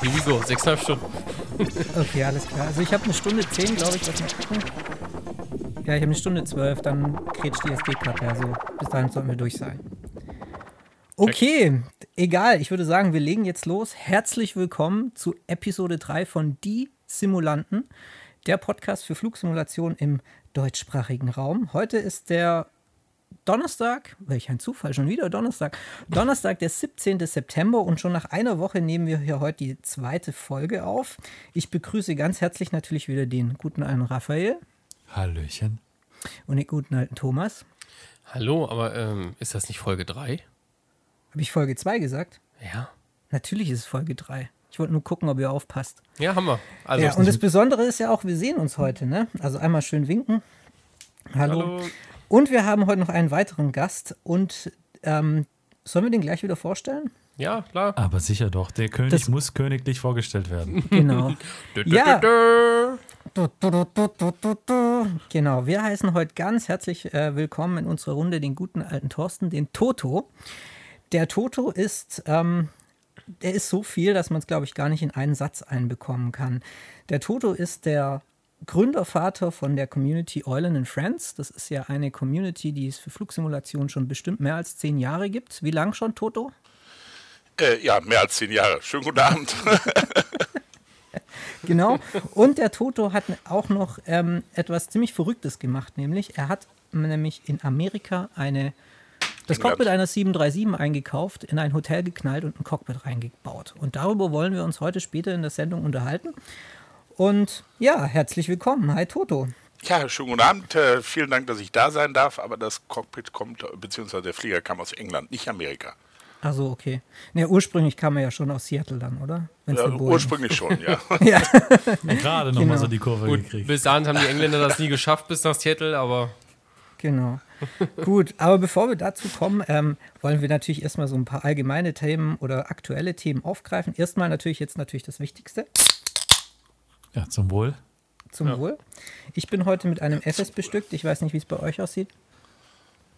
Here we go, sechseinhalb Stunden. Okay, alles klar. Also ich habe eine Stunde zehn, glaube ich, lass mal gucken. Ja, ich habe eine Stunde zwölf, dann kretscht die SD-Karte. Also bis dahin sollten wir durch sein. Okay, egal. Ich würde sagen, wir legen jetzt los. Herzlich willkommen zu Episode 3 von Die Simulanten, der Podcast für Flugsimulation im deutschsprachigen Raum. Heute ist der Donnerstag, welch ein Zufall, schon wieder Donnerstag. Donnerstag, der 17. September und schon nach einer Woche nehmen wir hier heute die zweite Folge auf. Ich begrüße ganz herzlich natürlich wieder den guten alten Raphael. Hallöchen. Und den guten alten Thomas. Hallo, aber ähm, ist das nicht Folge 3? Habe ich Folge 2 gesagt? Ja. Natürlich ist es Folge 3. Ich wollte nur gucken, ob ihr aufpasst. Ja, haben wir. Also ja, und das Besondere ist ja auch, wir sehen uns heute, ne? Also einmal schön winken. Hallo. Hallo. Und wir haben heute noch einen weiteren Gast. Und ähm, sollen wir den gleich wieder vorstellen? Ja, klar. Aber sicher doch. Der König das muss königlich vorgestellt werden. Genau. ja. Genau, wir heißen heute ganz herzlich äh, willkommen in unserer Runde den guten alten Thorsten, den Toto. Der Toto ist, ähm, der ist so viel, dass man es, glaube ich, gar nicht in einen Satz einbekommen kann. Der Toto ist der Gründervater von der Community Eulen and Friends. Das ist ja eine Community, die es für Flugsimulationen schon bestimmt mehr als zehn Jahre gibt. Wie lang schon, Toto? Äh, ja, mehr als zehn Jahre. Schönen guten Abend. genau. Und der Toto hat auch noch ähm, etwas ziemlich Verrücktes gemacht, nämlich er hat nämlich in Amerika eine das England. Cockpit einer 737 eingekauft, in ein Hotel geknallt und ein Cockpit reingebaut. Und darüber wollen wir uns heute später in der Sendung unterhalten. Und ja, herzlich willkommen. Hi Toto. Ja, schönen guten Abend. Äh, vielen Dank, dass ich da sein darf. Aber das Cockpit kommt, beziehungsweise der Flieger kam aus England, nicht Amerika. Also okay. Ne, ursprünglich kam er ja schon aus Seattle dann, oder? Ja, ursprünglich schon, ja. ja. Gerade nochmal genau. so die Kurve Gut, gekriegt. Bis dahin haben die Engländer das nie geschafft, bis nach Seattle, aber. Genau. Gut, aber bevor wir dazu kommen, ähm, wollen wir natürlich erstmal so ein paar allgemeine Themen oder aktuelle Themen aufgreifen. Erstmal natürlich jetzt natürlich das Wichtigste. Ja, zum Wohl. Zum ja. Wohl. Ich bin heute mit einem FS bestückt. Ich weiß nicht, wie es bei euch aussieht.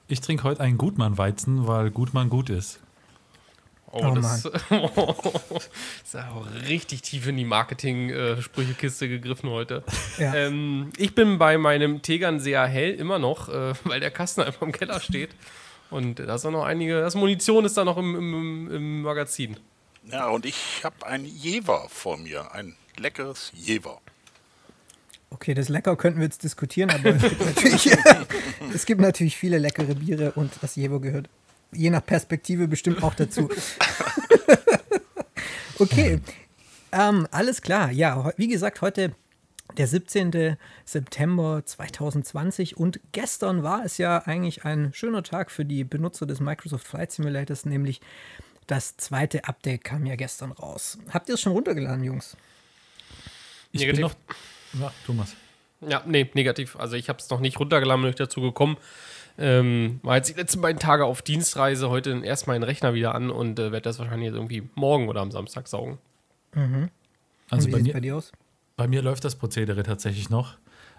Ich trinke heute einen Gutmann-Weizen, weil Gutmann gut ist. Oh, oh das ist auch richtig tief in die Marketing-Sprüchekiste gegriffen heute. Ja. Ähm, ich bin bei meinem Tegern sehr hell immer noch, äh, weil der Kasten einfach im Keller steht. Und da ist auch noch einige, das Munition ist da noch im, im, im Magazin. Ja, und ich habe ein Jever vor mir, ein leckeres Jever. Okay, das Lecker könnten wir jetzt diskutieren, aber es gibt natürlich, es gibt natürlich viele leckere Biere und das Jever gehört je nach Perspektive bestimmt auch dazu. okay, ähm, alles klar. Ja, wie gesagt, heute der 17. September 2020 und gestern war es ja eigentlich ein schöner Tag für die Benutzer des Microsoft Flight Simulators, nämlich das zweite Update kam ja gestern raus. Habt ihr es schon runtergeladen, Jungs? Ich negativ. bin noch. Ja, Thomas. Ja, nee, negativ. Also ich habe es noch nicht runtergeladen, bin ich dazu gekommen. Ähm, war jetzt die letzten beiden Tage auf Dienstreise, heute erst meinen Rechner wieder an und äh, werde das wahrscheinlich jetzt irgendwie morgen oder am Samstag saugen. Mhm. Also bei mir, bei dir aus? Bei mir läuft das Prozedere tatsächlich noch.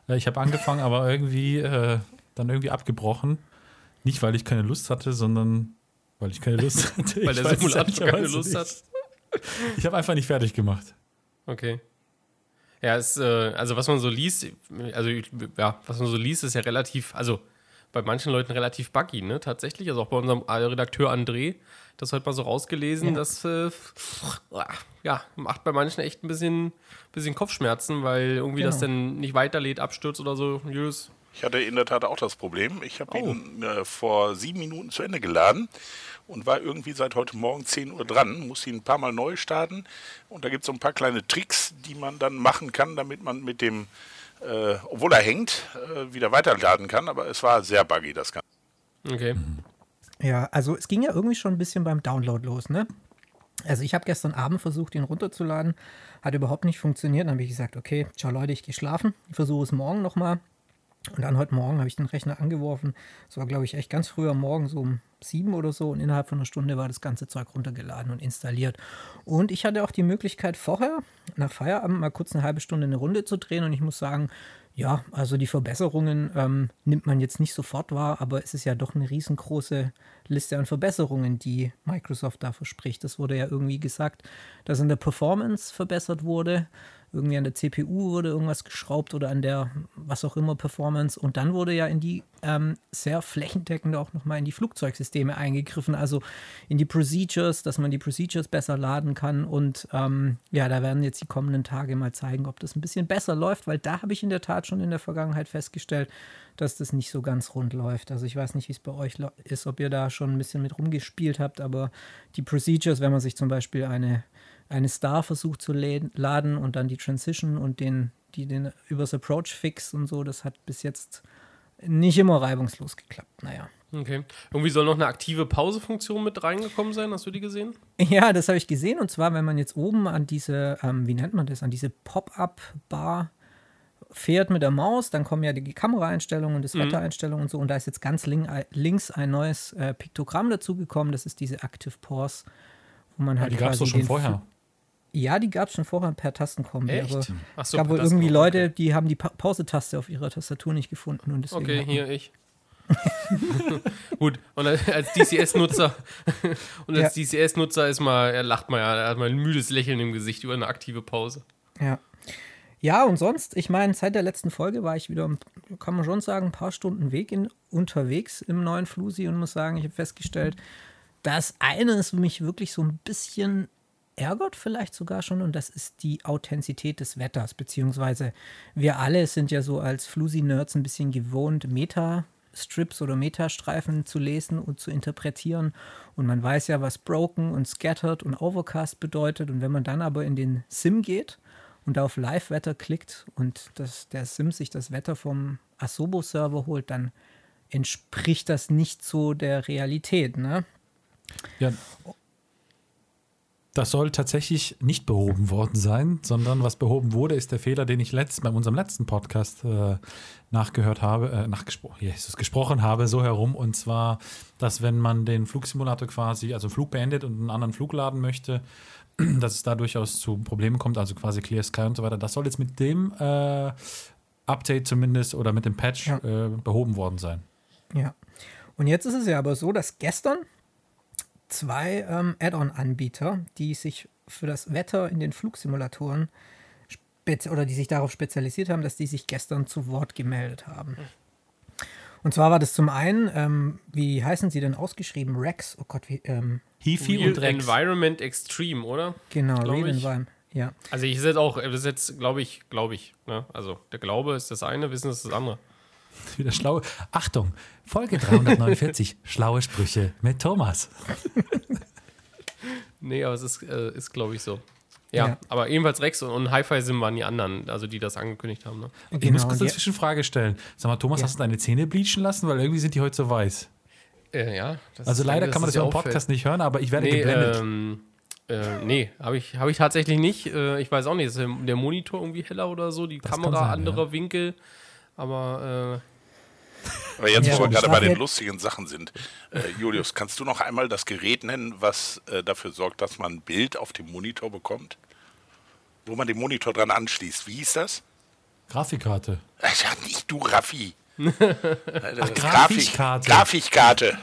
Äh, ich habe angefangen, aber irgendwie äh, dann irgendwie abgebrochen. Nicht, weil ich keine Lust hatte, sondern weil ich keine Lust hatte. weil der Simulator keine Lust hat. Ich habe einfach nicht fertig gemacht. Okay. Ja, es, äh, also was man so liest, also ja, was man so liest, ist ja relativ, also bei manchen Leuten relativ buggy, ne? Tatsächlich. Also auch bei unserem Redakteur André, das heute mal so rausgelesen, ja. das äh, ja, macht bei manchen echt ein bisschen, bisschen Kopfschmerzen, weil irgendwie genau. das dann nicht weiterlädt, abstürzt oder so. Jös. Ich hatte in der Tat auch das Problem. Ich habe oh. ihn äh, vor sieben Minuten zu Ende geladen und war irgendwie seit heute Morgen 10 Uhr dran, muss ihn ein paar Mal neu starten. Und da gibt es so ein paar kleine Tricks, die man dann machen kann, damit man mit dem äh, obwohl er hängt, äh, wieder weiterladen kann. Aber es war sehr buggy, das Ganze. Okay. Ja, also es ging ja irgendwie schon ein bisschen beim Download los, ne? Also ich habe gestern Abend versucht, ihn runterzuladen. Hat überhaupt nicht funktioniert. Dann habe ich gesagt, okay, ciao Leute, ich gehe schlafen. Ich versuche es morgen nochmal. Und dann heute Morgen habe ich den Rechner angeworfen. Das war, glaube ich, echt ganz früh am Morgen, so um sieben oder so. Und innerhalb von einer Stunde war das ganze Zeug runtergeladen und installiert. Und ich hatte auch die Möglichkeit, vorher nach Feierabend mal kurz eine halbe Stunde eine Runde zu drehen. Und ich muss sagen, Ja, also die Verbesserungen ähm, nimmt man jetzt nicht sofort wahr, aber es ist ja doch eine riesengroße Liste an Verbesserungen, die Microsoft da verspricht. Es wurde ja irgendwie gesagt, dass in der Performance verbessert wurde irgendwie an der CPU wurde irgendwas geschraubt oder an der was auch immer Performance. Und dann wurde ja in die ähm, sehr flächendeckend auch nochmal in die Flugzeugsysteme eingegriffen, also in die Procedures, dass man die Procedures besser laden kann. Und ähm, ja, da werden jetzt die kommenden Tage mal zeigen, ob das ein bisschen besser läuft, weil da habe ich in der Tat schon in der Vergangenheit festgestellt, dass das nicht so ganz rund läuft. Also ich weiß nicht, wie es bei euch ist, ob ihr da schon ein bisschen mit rumgespielt habt, aber die Procedures, wenn man sich zum Beispiel eine eine Star versucht zu laden und dann die Transition und den, die den übers Approach Fix und so, das hat bis jetzt nicht immer reibungslos geklappt. Naja. Okay. Irgendwie soll noch eine aktive Pausefunktion mit reingekommen sein. Hast du die gesehen? Ja, das habe ich gesehen. Und zwar, wenn man jetzt oben an diese, ähm, wie nennt man das, an diese Pop-up-Bar fährt mit der Maus, dann kommen ja die Kameraeinstellungen und das mhm. Wettereinstellungen und so. Und da ist jetzt ganz link, links ein neues äh, Piktogramm dazugekommen. Das ist diese Active Pause, wo man halt. Ja, die gab es doch schon vorher. Ja, die gab es schon vorher per Tastenkombi. Echt? Aber Ach so, gab wohl irgendwie Leute, die haben die pa Pause-Taste auf ihrer Tastatur nicht gefunden. Und deswegen okay, hier ich. Gut, und als DCS-Nutzer und als ja. DCS-Nutzer ist mal, er lacht mal, er hat mal ein müdes Lächeln im Gesicht über eine aktive Pause. Ja. Ja, und sonst, ich meine, seit der letzten Folge war ich wieder, kann man schon sagen, ein paar Stunden Weg in, unterwegs im neuen Flusi und muss sagen, ich habe festgestellt, dass eines mich wirklich so ein bisschen ärgert vielleicht sogar schon und das ist die Authentizität des Wetters, beziehungsweise wir alle sind ja so als Flusi-Nerds ein bisschen gewohnt, Meta-Strips oder Metastreifen zu lesen und zu interpretieren. Und man weiß ja, was Broken und Scattered und Overcast bedeutet. Und wenn man dann aber in den Sim geht und auf Live-Wetter klickt und das, der Sim sich das Wetter vom Asobo-Server holt, dann entspricht das nicht so der Realität, ne? Ja, das soll tatsächlich nicht behoben worden sein, sondern was behoben wurde, ist der Fehler, den ich letzt, bei unserem letzten Podcast äh, nachgehört habe, äh, nachgesprochen, Jesus, gesprochen habe, so herum. Und zwar, dass wenn man den Flugsimulator quasi, also Flug beendet und einen anderen Flug laden möchte, dass es da durchaus zu Problemen kommt, also quasi Clear Sky und so weiter. Das soll jetzt mit dem äh, Update zumindest oder mit dem Patch ja. Äh, behoben worden sein. Ja. Und jetzt ist es ja aber so, dass gestern zwei ähm, Add-on-Anbieter, die sich für das Wetter in den Flugsimulatoren oder die sich darauf spezialisiert haben, dass die sich gestern zu Wort gemeldet haben. Und zwar war das zum einen, ähm, wie heißen sie denn ausgeschrieben? Rex, oh Gott, wie. Ähm, Heafy und Rex. Environment Extreme, oder? Genau, Real Environment. Ja. Also ich ist jetzt auch, das ist jetzt, glaube ich, glaube ich. Ne? Also der Glaube ist das eine, Wissen ist das andere. Wieder schlaue. Achtung, Folge 349, schlaue Sprüche mit Thomas. nee, aber es ist, äh, ist glaube ich, so. Ja, ja, aber ebenfalls Rex und, und Hi-Fi-Sim waren die anderen, also die das angekündigt haben. Ne? Okay, ich muss kurz eine Zwischenfrage stellen. Sag mal, Thomas, ja. hast du deine Zähne bleachen lassen? Weil irgendwie sind die heute so weiß. Äh, ja. also leider kann man das ja im Podcast nicht hören, aber ich werde nee, geblendet. Ähm, äh, nee, habe ich, hab ich tatsächlich nicht. Äh, ich weiß auch nicht, ist der Monitor irgendwie heller oder so, die das Kamera sein, anderer ja. Winkel. Aber äh, aber jetzt, ja, wo wir gerade bei den lustigen Sachen sind, äh, Julius, kannst du noch einmal das Gerät nennen, was äh, dafür sorgt, dass man ein Bild auf dem Monitor bekommt? Wo man den Monitor dran anschließt. Wie hieß das? Grafikkarte. Ja, nicht du, Raffi. Ach, Grafikkarte. Grafikkarte.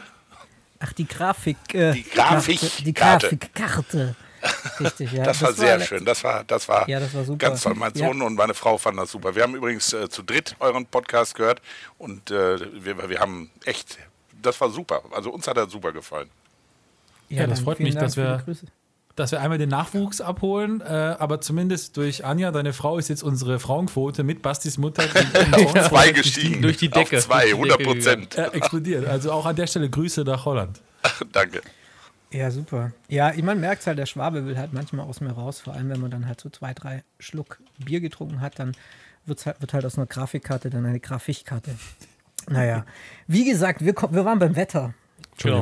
Ach, die Grafik. Äh, die Grafikkarte. Die Grafikkarte. Richtig, ja. Das, das war sehr war schön. Das war, das war, ja, das war super. ganz toll. Mein Sohn ja. und meine Frau fanden das super. Wir haben übrigens äh, zu dritt euren Podcast gehört und äh, wir, wir haben echt, das war super. Also uns hat er super gefallen. Ja, ja das freut mich, Dank dass wir, dass wir einmal den Nachwuchs abholen, äh, aber zumindest durch Anja, deine Frau, ist jetzt unsere Frauenquote mit Bastis Mutter auf zwei gestiegen. Durch die Decke. Auf zwei, 100 Prozent. Äh, explodiert. Also auch an der Stelle Grüße nach Holland. Danke. Ja, super. Ja, man merkt halt, der Schwabe will halt manchmal aus mir raus, vor allem wenn man dann halt so zwei, drei Schluck Bier getrunken hat, dann wird's halt, wird halt aus einer Grafikkarte dann eine Grafikkarte. Naja, wie gesagt, wir, wir waren beim Wetter.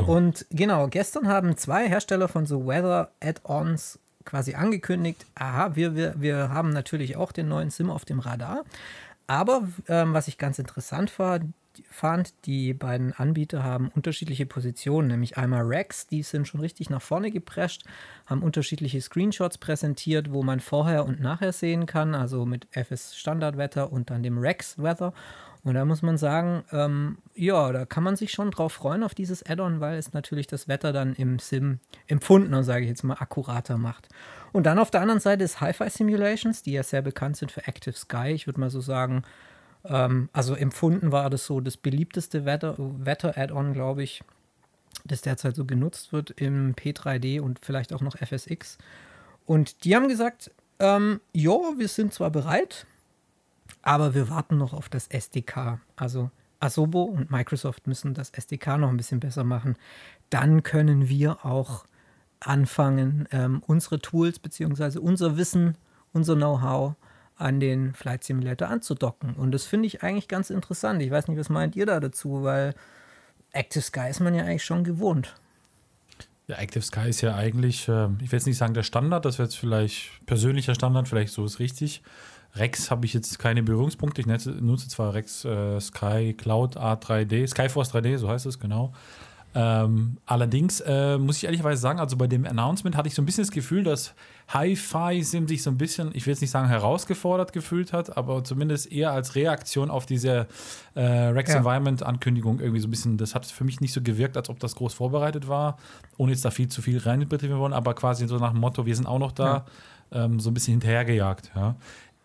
Und genau, gestern haben zwei Hersteller von so Weather Add-ons quasi angekündigt, aha, wir, wir, wir haben natürlich auch den neuen Sim auf dem Radar. Aber ähm, was ich ganz interessant war, fand, die beiden Anbieter haben unterschiedliche Positionen, nämlich einmal Rex, die sind schon richtig nach vorne geprescht, haben unterschiedliche Screenshots präsentiert, wo man vorher und nachher sehen kann, also mit FS Standardwetter und dann dem Rex Weather. Und da muss man sagen, ähm, ja, da kann man sich schon drauf freuen auf dieses Add-on, weil es natürlich das Wetter dann im Sim empfundener, sage ich jetzt mal, akkurater macht. Und dann auf der anderen Seite ist Hi-Fi Simulations, die ja sehr bekannt sind für Active Sky. Ich würde mal so sagen, ähm, also empfunden war das so das beliebteste Wetter-Add-on, Wetter glaube ich, das derzeit so genutzt wird im P3D und vielleicht auch noch FSX. Und die haben gesagt, ähm, ja, wir sind zwar bereit, aber wir warten noch auf das SDK. Also Asobo und Microsoft müssen das SDK noch ein bisschen besser machen. Dann können wir auch anfangen, ähm, unsere Tools bzw. unser Wissen, unser Know-how an den Flight Simulator anzudocken. Und das finde ich eigentlich ganz interessant. Ich weiß nicht, was meint ihr da dazu, weil Active Sky ist man ja eigentlich schon gewohnt. Ja, Active Sky ist ja eigentlich, äh, ich will jetzt nicht sagen der Standard, das wäre jetzt vielleicht persönlicher Standard, vielleicht so ist richtig. Rex habe ich jetzt keine Berührungspunkte. Ich nutze zwar Rex äh, Sky Cloud A3D, Skyforce 3D, so heißt es genau. Ähm, allerdings äh, muss ich ehrlicherweise sagen, also bei dem Announcement hatte ich so ein bisschen das Gefühl, dass Hi-Fi Sim sich so ein bisschen, ich will jetzt nicht sagen herausgefordert gefühlt hat, aber zumindest eher als Reaktion auf diese äh, Rex ja. Environment Ankündigung irgendwie so ein bisschen, das hat für mich nicht so gewirkt, als ob das groß vorbereitet war, ohne jetzt da viel zu viel reininterpretieren wollen, aber quasi so nach dem Motto, wir sind auch noch da, ja. ähm, so ein bisschen hinterhergejagt. Ja.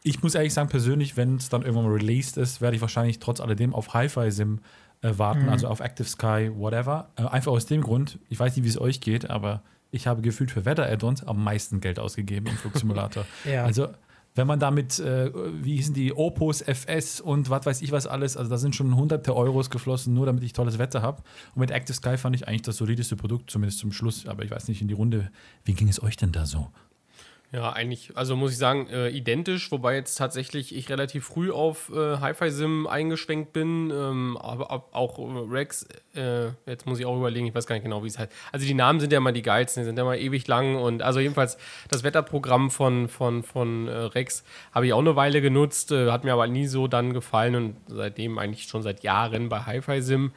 Ich muss ehrlich sagen, persönlich, wenn es dann irgendwann mal released ist, werde ich wahrscheinlich trotz alledem auf Hi-Fi Sim äh, warten, mhm. also auf Active Sky, whatever. Äh, einfach aus dem Grund, ich weiß nicht, wie es euch geht, aber ich habe gefühlt für Wetter-Add-ons am meisten Geld ausgegeben im Flugsimulator. ja. Also wenn man damit, äh, wie hießen die, Opus, FS und was weiß ich was alles, also da sind schon hunderte Euros geflossen, nur damit ich tolles Wetter habe. Und mit Active Sky fand ich eigentlich das solideste Produkt, zumindest zum Schluss. Aber ich weiß nicht in die Runde, wie ging es euch denn da so? Ja, eigentlich, also muss ich sagen, äh, identisch, wobei jetzt tatsächlich ich relativ früh auf äh, Hi-Fi-Sim eingeschwenkt bin, ähm, aber ab, auch äh, Rex, äh, jetzt muss ich auch überlegen, ich weiß gar nicht genau, wie es heißt. Also die Namen sind ja immer die geilsten, die sind ja immer ewig lang und also jedenfalls das Wetterprogramm von, von, von äh, Rex habe ich auch eine Weile genutzt, äh, hat mir aber nie so dann gefallen und seitdem eigentlich schon seit Jahren bei Hi-Fi-Sim.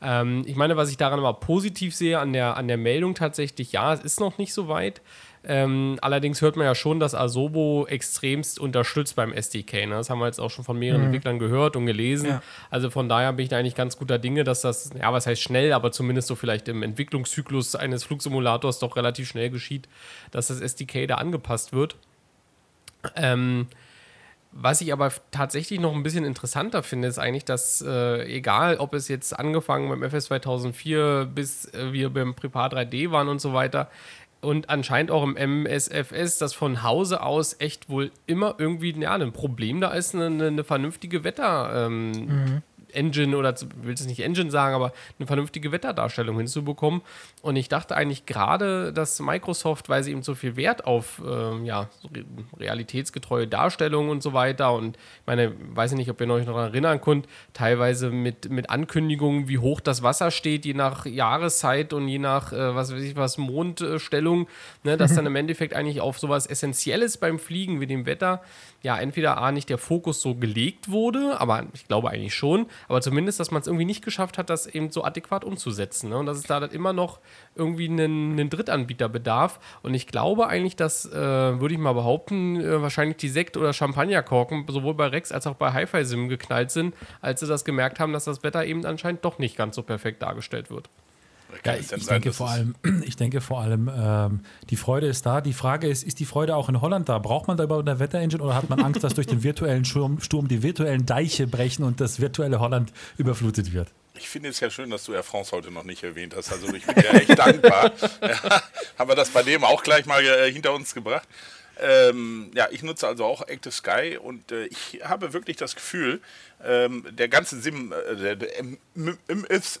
Ähm, ich meine, was ich daran aber positiv sehe an der, an der Meldung tatsächlich, ja, es ist noch nicht so weit. Ähm, allerdings hört man ja schon, dass Asobo extremst unterstützt beim SDK. Ne? Das haben wir jetzt auch schon von mehreren mhm. Entwicklern gehört und gelesen. Ja. Also von daher bin ich da eigentlich ganz guter Dinge, dass das, ja, was heißt schnell, aber zumindest so vielleicht im Entwicklungszyklus eines Flugsimulators doch relativ schnell geschieht, dass das SDK da angepasst wird. Ähm, was ich aber tatsächlich noch ein bisschen interessanter finde, ist eigentlich, dass äh, egal, ob es jetzt angefangen beim FS 2004 bis äh, wir beim Prepar 3D waren und so weiter, und anscheinend auch im MSFS, dass von Hause aus echt wohl immer irgendwie ja, ein Problem da ist, eine, eine vernünftige Wetter, ähm, mhm. Engine oder will es nicht Engine sagen, aber eine vernünftige Wetterdarstellung hinzubekommen. Und ich dachte eigentlich gerade, dass Microsoft, weil sie eben so viel Wert auf ähm, ja, realitätsgetreue Darstellungen und so weiter und ich meine, weiß ich nicht, ob ihr euch noch erinnern könnt, teilweise mit, mit Ankündigungen, wie hoch das Wasser steht, je nach Jahreszeit und je nach, äh, was weiß ich was, Mondstellung, ne, dass dann im Endeffekt eigentlich auf sowas Essentielles beim Fliegen wie dem Wetter ja entweder A nicht der Fokus so gelegt wurde, aber ich glaube eigentlich schon, aber zumindest, dass man es irgendwie nicht geschafft hat, das eben so adäquat umzusetzen. Ne? Und dass es da dann immer noch irgendwie einen, einen Drittanbieter bedarf. Und ich glaube eigentlich, dass, äh, würde ich mal behaupten, äh, wahrscheinlich die Sekt- oder Champagnerkorken sowohl bei Rex als auch bei Hi-Fi Sim geknallt sind, als sie das gemerkt haben, dass das Wetter eben anscheinend doch nicht ganz so perfekt dargestellt wird. Ja, ich, ich, denke vor allem, ich denke vor allem, ähm, die Freude ist da. Die Frage ist, ist die Freude auch in Holland da? Braucht man da überhaupt eine Wetterengine oder hat man Angst, dass durch den virtuellen Sturm, Sturm die virtuellen Deiche brechen und das virtuelle Holland überflutet wird? Ich finde es ja schön, dass du Air France heute noch nicht erwähnt hast. Also ich bin ja echt dankbar. Ja, haben wir das bei dem auch gleich mal äh, hinter uns gebracht. Ähm, ja, ich nutze also auch Active Sky und äh, ich habe wirklich das Gefühl, ähm, der ganze Sim, äh, der, der MFS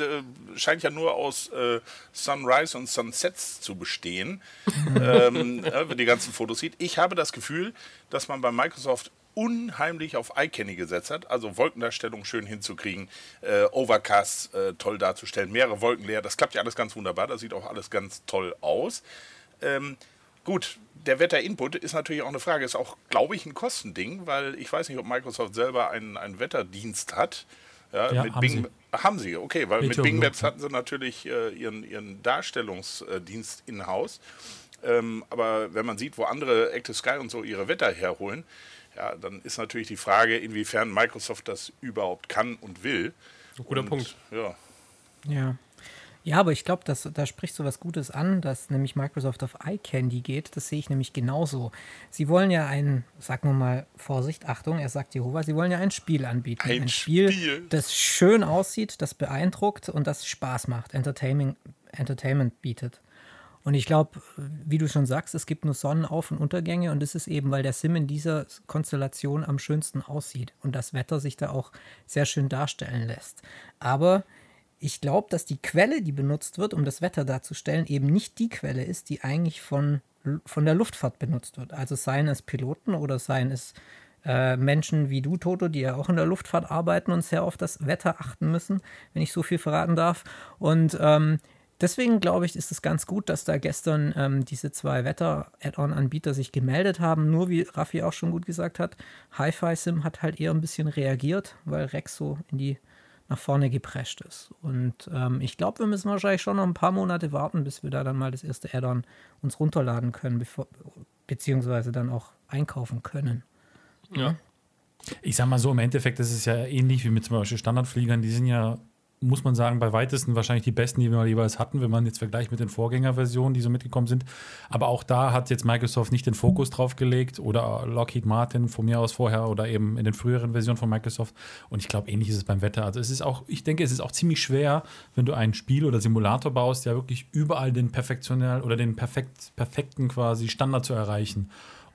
äh, scheint ja nur aus äh, Sunrise und Sunsets zu bestehen, ähm, äh, wenn man die ganzen Fotos sieht. Ich habe das Gefühl, dass man bei Microsoft unheimlich auf iCanny gesetzt hat, also Wolkendarstellung schön hinzukriegen, äh, Overcast äh, toll darzustellen, mehrere Wolken leer, das klappt ja alles ganz wunderbar, das sieht auch alles ganz toll aus. Ähm, gut, der Wetterinput ist natürlich auch eine Frage, ist auch, glaube ich, ein Kostending, weil ich weiß nicht, ob Microsoft selber einen, einen Wetterdienst hat. Ja, Ja, mit haben Bing, sie. haben sie, okay, weil mit Bing Maps hatten sie natürlich äh, ihren, ihren Darstellungsdienst in-house. Ähm, aber wenn man sieht, wo andere Active Sky und so ihre Wetter herholen, ja, dann ist natürlich die Frage, inwiefern Microsoft das überhaupt kann und will. Guter und, Punkt. Ja, Ja. Ja, aber ich glaube, da sprichst du was Gutes an, dass nämlich Microsoft auf iCandy geht. Das sehe ich nämlich genauso. Sie wollen ja ein, sagen wir mal, Vorsicht, Achtung, er sagt Jehova, sie wollen ja ein Spiel anbieten. Ein Spiel, Spiel. das schön aussieht, das beeindruckt und das Spaß macht, Entertainment, Entertainment bietet. Und ich glaube, wie du schon sagst, es gibt nur Sonnenauf- und Untergänge und das ist eben, weil der Sim in dieser Konstellation am schönsten aussieht und das Wetter sich da auch sehr schön darstellen lässt. Aber ich glaube, dass die Quelle, die benutzt wird, um das Wetter darzustellen, eben nicht die Quelle ist, die eigentlich von, von der Luftfahrt benutzt wird. Also seien es Piloten oder seien es äh, Menschen wie du, Toto, die ja auch in der Luftfahrt arbeiten und sehr auf das Wetter achten müssen, wenn ich so viel verraten darf. Und ähm, deswegen glaube ich, ist es ganz gut, dass da gestern ähm, diese zwei Wetter-Add-on-Anbieter sich gemeldet haben. Nur wie Raffi auch schon gut gesagt hat, Hi-Fi Sim hat halt eher ein bisschen reagiert, weil Rex so in die nach vorne geprescht ist. Und ähm, ich glaube, wir müssen wahrscheinlich schon noch ein paar Monate warten, bis wir da dann mal das erste Add-on uns runterladen können, bevor, beziehungsweise dann auch einkaufen können. Ja. Ich sag mal so, im Endeffekt ist es ja ähnlich wie mit zum Beispiel Standardfliegern. Die sind ja, muss man sagen, bei weitesten wahrscheinlich die besten, die wir jeweils hatten, wenn man jetzt vergleicht mit den Vorgängerversionen, die so mitgekommen sind. Aber auch da hat jetzt Microsoft nicht den Fokus drauf gelegt oder Lockheed Martin von mir aus vorher oder eben in den früheren Versionen von Microsoft. Und ich glaube, ähnlich ist es beim Wetter. Also es ist auch, ich denke, es ist auch ziemlich schwer, wenn du ein Spiel oder Simulator baust, ja wirklich überall den perfektionell oder den perfekt, perfekten quasi Standard zu erreichen.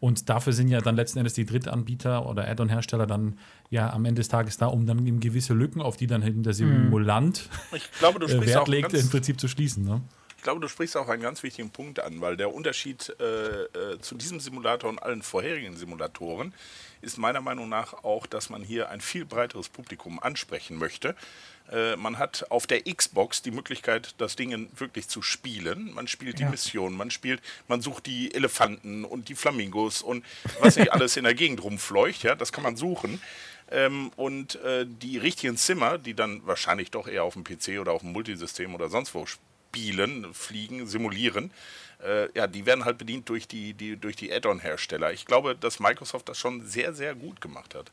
Und dafür sind ja dann letzten Endes die Drittanbieter oder Add-on-Hersteller dann ja am Ende des Tages da, um dann eben gewisse Lücken, auf die dann eben der Simulant ich glaube, du äh, sprichst Wert legt, im Prinzip zu schließen. Ne? Ich glaube, du sprichst auch einen ganz wichtigen Punkt an, weil der Unterschied äh, äh, zu diesem Simulator und allen vorherigen Simulatoren ist meiner Meinung nach auch, dass man hier ein viel breiteres Publikum ansprechen möchte. Äh, man hat auf der Xbox die Möglichkeit, das Ding wirklich zu spielen. Man spielt Ja. die Mission, man spielt, man sucht die Elefanten und die Flamingos und was nicht alles in der Gegend rumfleucht. Ja, das kann man suchen. Ähm, und äh, die richtigen Zimmer, die dann wahrscheinlich doch eher auf dem PC oder auf dem Multisystem oder sonst wo spielen, fliegen, simulieren, äh, ja, die werden halt bedient durch die, die, durch die Add-on-Hersteller. Ich glaube, dass Microsoft das schon sehr, sehr gut gemacht hat.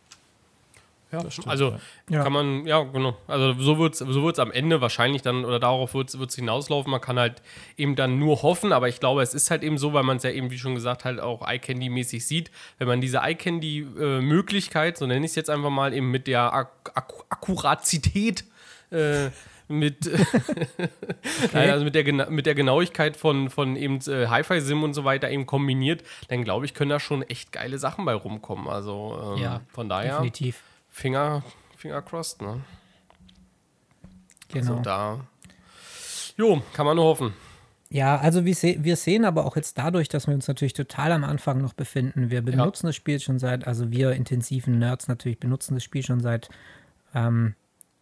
Ja, stimmt, also ja. kann man, ja, genau. Also so wird es so wird's am Ende wahrscheinlich dann, oder darauf wird es hinauslaufen. Man kann halt eben dann nur hoffen, aber ich glaube, es ist halt eben so, weil man es ja eben, wie schon gesagt, halt auch iCandy-mäßig sieht. Wenn man diese iCandy-Möglichkeit, so nenne ich es jetzt einfach mal, eben mit der Ak Ak Akkuratität äh, mit, Nein, also mit, der, mit der Genauigkeit von, von eben äh, Hi-Fi-Sim und so weiter eben kombiniert, dann glaube ich, können da schon echt geile Sachen bei rumkommen. Also ähm, Ja, von daher Definitiv. Finger, Finger crossed, ne? Genau. Also da. Jo, kann man nur hoffen. Ja, also wir, se wir sehen aber auch jetzt dadurch, dass wir uns natürlich total am Anfang noch befinden. Wir benutzen das Spiel schon seit, also wir intensiven Nerds natürlich benutzen das Spiel schon seit ähm,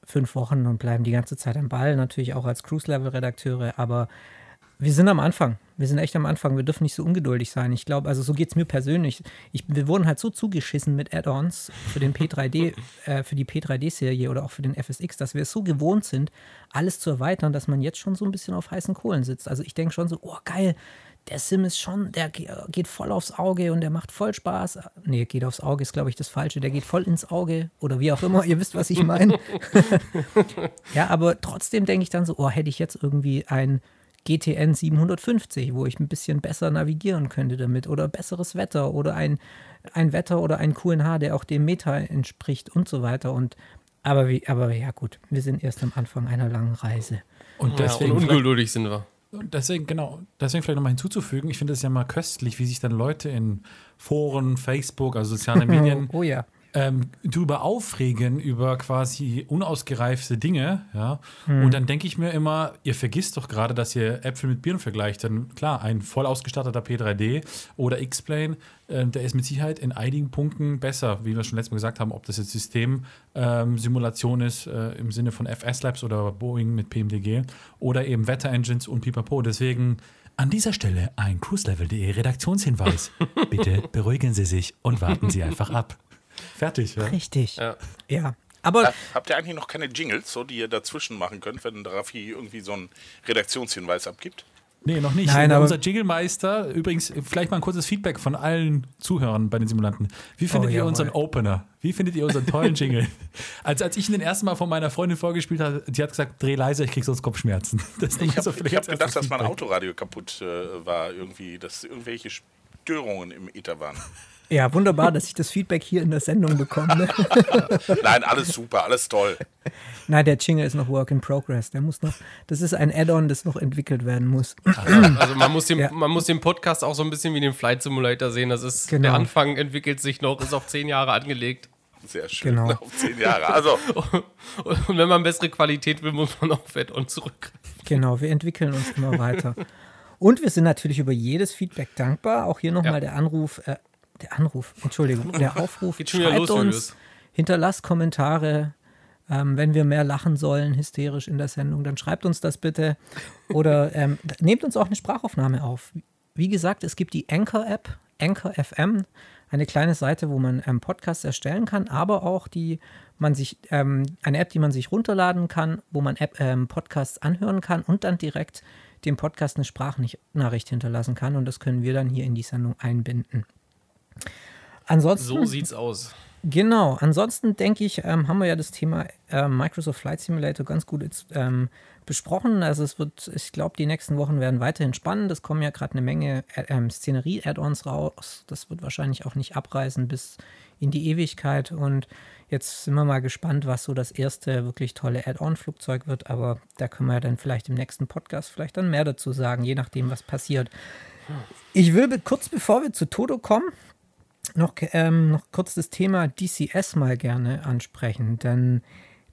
fünf Wochen und bleiben die ganze Zeit am Ball, natürlich auch als Cruise-Level-Redakteure, aber wir sind am Anfang. Wir sind echt am Anfang. Wir dürfen nicht so ungeduldig sein. Ich glaube, also so geht es mir persönlich. Ich, wir wurden halt so zugeschissen mit Add-ons für den P3D, äh, für die P3D-Serie oder auch für den FSX, dass wir es so gewohnt sind, alles zu erweitern, dass man jetzt schon so ein bisschen auf heißen Kohlen sitzt. Also ich denke schon so, oh geil, der Sim ist schon, der ge- geht voll aufs Auge und der macht voll Spaß. Nee, geht aufs Auge ist, glaube ich, das Falsche. Der geht voll ins Auge oder wie auch immer. Ihr wisst, was ich meine. ja, aber trotzdem denke ich dann so, oh, hätte ich jetzt irgendwie ein GTN 750, wo ich ein bisschen besser navigieren könnte damit oder besseres Wetter oder ein, ein Wetter oder ein QNH, der auch dem Meta entspricht und so weiter. Und aber wie, aber ja gut, wir sind erst am Anfang einer langen Reise. Und Ja, deswegen, und vielleicht- ungeduldig sind wir. Und deswegen, genau, deswegen vielleicht nochmal hinzuzufügen, ich finde es ja mal köstlich, wie sich dann Leute in Foren, Facebook, also soziale Medien Oh ja. Ähm, drüber aufregen, über quasi unausgereifte Dinge, ja. Und dann denke ich mir immer, ihr vergisst doch gerade, dass ihr Äpfel mit Birnen vergleicht. Denn klar, ein voll ausgestatteter P3D oder X-Plane, äh, der ist mit Sicherheit in einigen Punkten besser, wie wir schon letztes Mal gesagt haben, ob das jetzt Systemsimulation ist äh, im Sinne von FS Labs oder Boeing mit PMDG oder eben Wetter-Engines und Pipapo. Deswegen an dieser Stelle ein cruiselevel.de Redaktionshinweis. Bitte beruhigen Sie sich und warten Sie einfach ab. Fertig, ja. Richtig. Ja. Ja. Aber Äh, Habt ihr eigentlich noch keine Jingles, so die ihr dazwischen machen könnt, wenn Raffi irgendwie so einen Redaktionshinweis abgibt? Nee, noch nicht. Nein, aber- Unser Jingle-Meister, übrigens, vielleicht mal ein kurzes Feedback von allen Zuhörern bei den Simulanten. Wie findet Oh, ihr jawohl. unseren Opener? Wie findet ihr unseren tollen Jingle? als, als ich ihn den ersten Mal von meiner Freundin vorgespielt habe, die hat gesagt, dreh leiser, ich krieg sonst Kopfschmerzen. Das ist Ich habe so hab gedacht, erstes dass mein Feedback. Autoradio kaputt äh, war, irgendwie, dass irgendwelche Störungen im Ether waren. Ja, wunderbar, dass ich das Feedback hier in der Sendung bekomme. Ne? Nein, alles super, alles toll. Nein, der Jingle ist noch Work in Progress. Der muss noch, das ist ein Add-on, das noch entwickelt werden muss. Also man muss, den, Ja. man muss den Podcast auch so ein bisschen wie den Flight Simulator sehen. Das ist, Genau. der Anfang entwickelt sich noch, ist auf zehn Jahre angelegt. Sehr schön. Genau. Auf zehn Jahre. Also, Und wenn man bessere Qualität will, muss man auf Add-on zurückgreifen. Genau, wir entwickeln uns immer weiter. Und wir sind natürlich über jedes Feedback dankbar. Auch hier nochmal Ja. der Anruf, äh, der Anruf, Entschuldigung, der Aufruf. Geht schon wieder los, uns, Julius. hinterlasst Kommentare. Ähm, wenn wir mehr lachen sollen, hysterisch in der Sendung, dann schreibt uns das bitte. Oder ähm, nehmt uns auch eine Sprachaufnahme auf. Wie gesagt, es gibt die Anchor-App, Anchor FM, eine kleine Seite, wo man ähm, Podcasts erstellen kann, aber auch die man sich ähm, eine App, die man sich runterladen kann, wo man App, ähm, Podcasts anhören kann und dann direkt dem Podcast eine Sprachnachricht hinterlassen kann. Und das können wir dann hier in die Sendung einbinden. Ansonsten So sieht's aus. Genau, ansonsten denke ich, ähm, haben wir ja das Thema ähm, Microsoft Flight Simulator ganz gut jetzt, ähm, besprochen. Also es wird, ich glaube, die nächsten Wochen werden weiterhin spannend. Es kommen ja gerade eine Menge äh, ähm, Szenerie-Add-ons raus. Das wird wahrscheinlich auch nicht abreißen bis in die Ewigkeit. Und jetzt sind wir mal gespannt, was so das erste wirklich tolle Add-on-Flugzeug wird. Aber da können wir ja dann vielleicht im nächsten Podcast vielleicht dann mehr dazu sagen, je nachdem, was passiert. Ich will kurz bevor wir zu Toto kommen, noch, ähm, noch kurz das Thema DCS mal gerne ansprechen, denn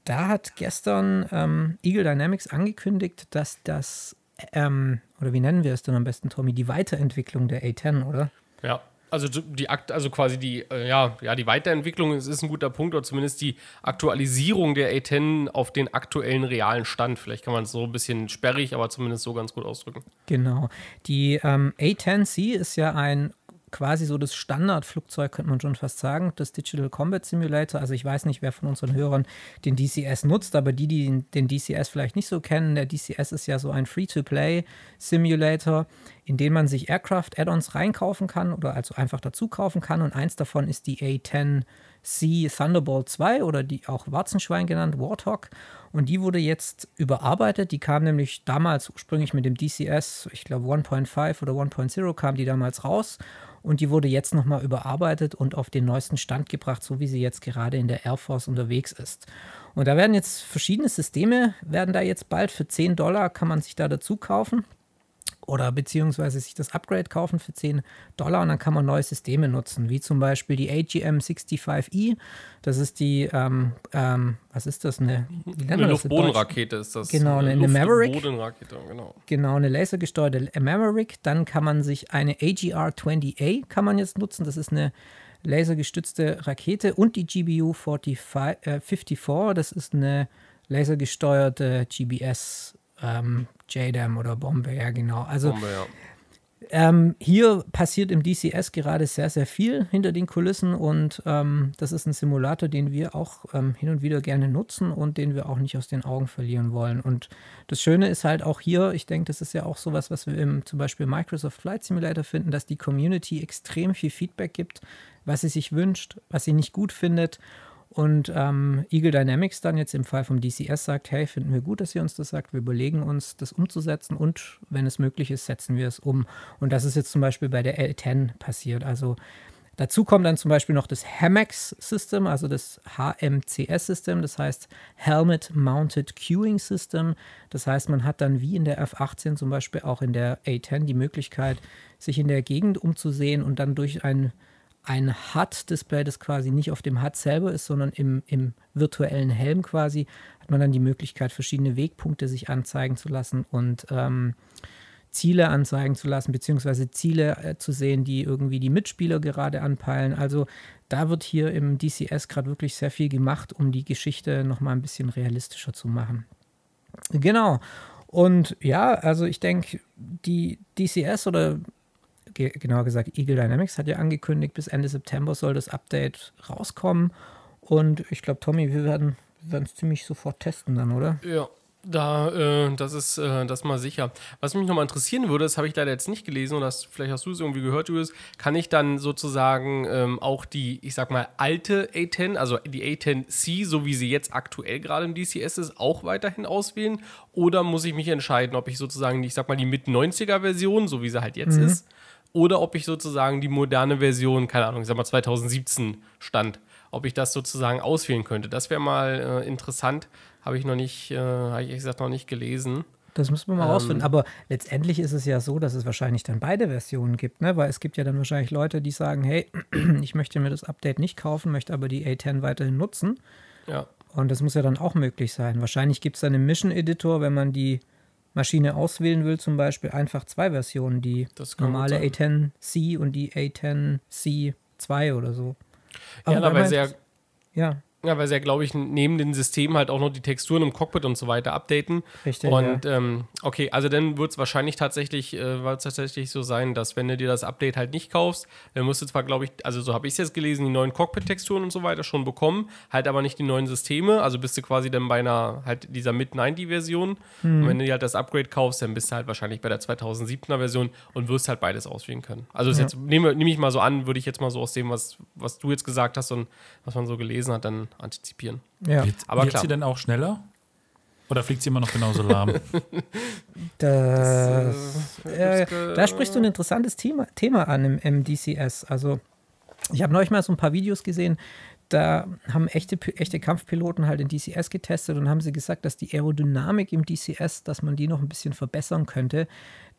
da hat gestern ähm, Eagle Dynamics angekündigt, dass das, ähm, oder wie nennen wir es denn am besten, Tommy, die Weiterentwicklung der A10, oder? Ja. Also die Akt, also quasi die, äh, ja, ja, die Weiterentwicklung ist, ist ein guter Punkt, oder zumindest die Aktualisierung der A10 auf den aktuellen realen Stand. Vielleicht kann man es so ein bisschen sperrig, aber zumindest so ganz gut ausdrücken. Genau. Die ähm, A10C ist ja ein quasi so das Standardflugzeug, könnte man schon fast sagen, das Digital Combat Simulator. Also ich weiß nicht, wer von unseren Hörern den DCS nutzt, aber die, die den- DCS vielleicht nicht so kennen, der DCS ist ja so ein Free-to-Play-Simulator, in den man sich Aircraft-Add-ons reinkaufen kann oder also einfach dazu kaufen kann. Und eins davon ist die A10C Thunderbolt 2 oder die auch Warzenschwein genannt, Warthog. Und die wurde jetzt überarbeitet. Die kam nämlich damals ursprünglich mit dem DCS, ich glaube 1.5 oder 1.0 kam die damals raus. Und die wurde jetzt nochmal überarbeitet und auf den neuesten Stand gebracht, so wie sie jetzt gerade in der Air Force unterwegs ist. Und da werden jetzt verschiedene Systeme, werden da jetzt bald für 10 Dollar, kann man sich da dazu kaufen oder beziehungsweise sich das Upgrade kaufen für 10 Dollar und dann kann man neue Systeme nutzen, wie zum Beispiel die AGM 65E. Das ist die, ähm, ähm, was ist das? Eine, Eine? Luftbodenrakete ist das. Genau, eine- eine Maverick. Genau. Genau, eine lasergesteuerte Maverick. Dann kann man sich eine AGR-20A kann man jetzt nutzen. Das ist eine lasergestützte Rakete und die GBU 45, äh, 54. Das ist eine lasergesteuerte GBS ähm, JDAM oder Bombe, ja genau. Also Bombe, ja. ähm, hier passiert im DCS gerade sehr, sehr viel hinter den Kulissen und ähm, das ist ein Simulator, den wir auch ähm, hin und wieder gerne nutzen und den wir auch nicht aus den Augen verlieren wollen. Und das Schöne ist halt auch hier, ich denke, das ist ja auch sowas, was wir im zum Beispiel Microsoft Flight Simulator finden, dass die Community extrem viel Feedback gibt, was sie sich wünscht, was sie nicht gut findet. Und ähm, Eagle Dynamics dann jetzt im Fall vom DCS sagt, hey, finden wir gut, dass ihr uns das sagt, wir überlegen uns, das umzusetzen und wenn es möglich ist, setzen wir es um. Und das ist jetzt zum Beispiel bei der L10 passiert. Also dazu kommt dann zum Beispiel noch das HMX-System, also das HMCS-System, das heißt Helmet Mounted Queuing System. Das heißt, man hat dann wie in der F18 zum Beispiel auch in der A10 die Möglichkeit, sich in der Gegend umzusehen und dann durch ein ein HUD-Display, das quasi nicht auf dem HUD selber ist, sondern im, im virtuellen Helm quasi, hat man dann die Möglichkeit, verschiedene Wegpunkte sich anzeigen zu lassen und ähm, Ziele anzeigen zu lassen, beziehungsweise Ziele äh, zu sehen, die irgendwie die Mitspieler gerade anpeilen. Also da wird hier im DCS gerade wirklich sehr viel gemacht, um die Geschichte nochmal ein bisschen realistischer zu machen. Genau. Und ja, also ich denke, die DCS oder ge- genauer gesagt Eagle Dynamics hat ja angekündigt, bis Ende September soll das Update rauskommen. Und ich glaube, Tommy, wir werden es ziemlich sofort testen dann, oder? Ja, da, äh, das ist äh, das mal sicher. Was mich nochmal interessieren würde, das habe ich leider jetzt nicht gelesen, oder das, vielleicht hast du es irgendwie gehört, Julius, kann ich dann sozusagen ähm, auch die, ich sag mal, alte A10, also die A10C, so wie sie jetzt aktuell gerade im DCS ist, auch weiterhin auswählen? Oder muss ich mich entscheiden, ob ich sozusagen, ich sag mal, die Mit-90er-Version, so wie sie halt jetzt mhm. ist, oder ob ich sozusagen die moderne Version, keine Ahnung, ich sag mal 2017 stand, ob ich das sozusagen auswählen könnte. Das wäre mal äh, interessant habe ich noch nicht, äh, habe ich gesagt, noch nicht gelesen. Das müssen wir mal ähm, rausfinden. Aber letztendlich ist es ja so, dass es wahrscheinlich dann beide Versionen gibt, ne? Weil es gibt ja dann wahrscheinlich Leute, die sagen, hey, ich möchte mir das Update nicht kaufen, möchte aber die A10 weiterhin nutzen. Ja. Und das muss ja dann auch möglich sein. Wahrscheinlich gibt es dann im Mission Editor, wenn man die Maschine auswählen will, zum Beispiel einfach zwei Versionen, die normale A10C und die A10C2 oder so. Aber ja, aber sehr. Ja. Ja, weil sie ja, glaube ich, neben den Systemen halt auch noch die Texturen im Cockpit und so weiter updaten. Richtig. Und ja. ähm, okay, also dann wird es wahrscheinlich tatsächlich, äh, tatsächlich so sein, dass wenn du dir das Update halt nicht kaufst, dann musst du zwar, glaube ich, also so habe ich es jetzt gelesen, die neuen Cockpit-Texturen und so weiter schon bekommen, halt aber nicht die neuen Systeme. Also bist du quasi dann bei einer halt dieser Mid-90-Version. Mhm. Und wenn du dir halt das Upgrade kaufst, dann bist du halt wahrscheinlich bei der 2007er Version und wirst halt beides auswählen können. Also ja. jetzt nehme nehm ich mal so an, würde ich jetzt mal so aus dem, was, was du jetzt gesagt hast und was man so gelesen hat, dann antizipieren. Ja. Wird, aber wird klar. sie denn auch schneller? Oder fliegt sie immer noch genauso lahm? das, äh, da sprichst du ein interessantes Thema, Thema an im, im DCS. Also, ich habe neulich mal so ein paar Videos gesehen, da haben echte, echte Kampfpiloten halt in DCS getestet und haben sie gesagt, dass die Aerodynamik im DCS, dass man die noch ein bisschen verbessern könnte,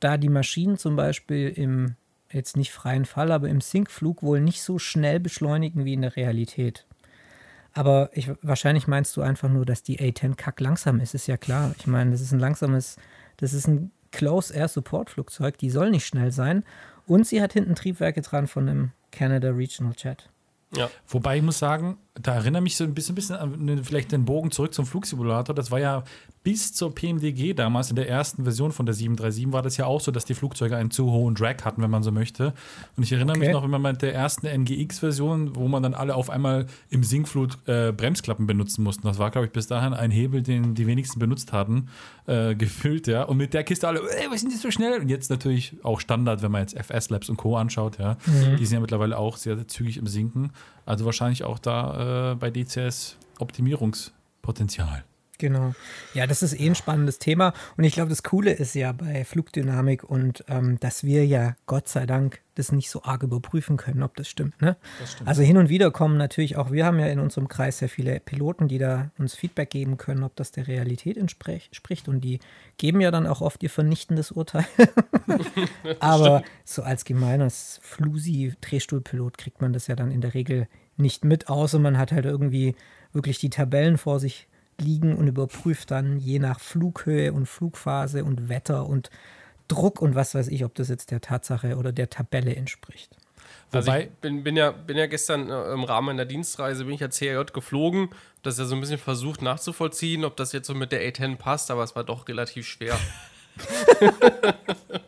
da die Maschinen zum Beispiel im, jetzt nicht freien Fall, aber im Sinkflug wohl nicht so schnell beschleunigen wie in der Realität. Aber ich, wahrscheinlich meinst du einfach nur, dass die A10 kack langsam ist, ist ja klar. Ich meine, das ist ein langsames, das ist ein Close Air Support Flugzeug, die soll nicht schnell sein. Und sie hat hinten Triebwerke dran von einem Canada Regional Jet. Ja. Wobei ich muss sagen, da erinnere mich so ein bisschen, ein bisschen an vielleicht den Bogen zurück zum Flugsimulator. Das war ja bis zur PMDG damals in der ersten Version von der 737 war das ja auch so, dass die Flugzeuge einen zu hohen Drag hatten, wenn man so möchte. Und ich erinnere okay. mich noch immer mit der ersten NGX-Version, wo man dann alle auf einmal im Sinkflut äh, Bremsklappen benutzen mussten. Das war, glaube ich, bis dahin ein Hebel, den die wenigsten benutzt hatten, äh, gefüllt, ja. Und mit der Kiste alle, ey, was sind die so schnell? Und jetzt natürlich auch Standard, wenn man jetzt FS Labs und Co. anschaut, ja. Mhm. Die sind ja mittlerweile auch sehr zügig im Sinken. Also wahrscheinlich auch da äh, bei DCS Optimierungspotenzial. Genau. Ja, das ist eh ein spannendes Thema. Und ich glaube, das Coole ist ja bei Flugdynamik und ähm, dass wir ja Gott sei Dank das nicht so arg überprüfen können, ob das stimmt, ne? das stimmt. Also hin und wieder kommen natürlich auch, wir haben ja in unserem Kreis sehr viele Piloten, die da uns Feedback geben können, ob das der Realität entspricht. Und die geben ja dann auch oft ihr vernichtendes Urteil. Aber so als gemeines Flusi-Drehstuhlpilot kriegt man das ja dann in der Regel nicht mit, außer man hat halt irgendwie wirklich die Tabellen vor sich liegen und überprüft dann je nach Flughöhe und Flugphase und Wetter und Druck und was weiß ich, ob das jetzt der Tatsache oder der Tabelle entspricht. Also ich bin, bin, ja, bin ja gestern äh, im Rahmen einer Dienstreise, bin ich ja CRJ geflogen, das ja so ein bisschen versucht nachzuvollziehen, ob das jetzt so mit der A10 passt, aber es war doch relativ schwer.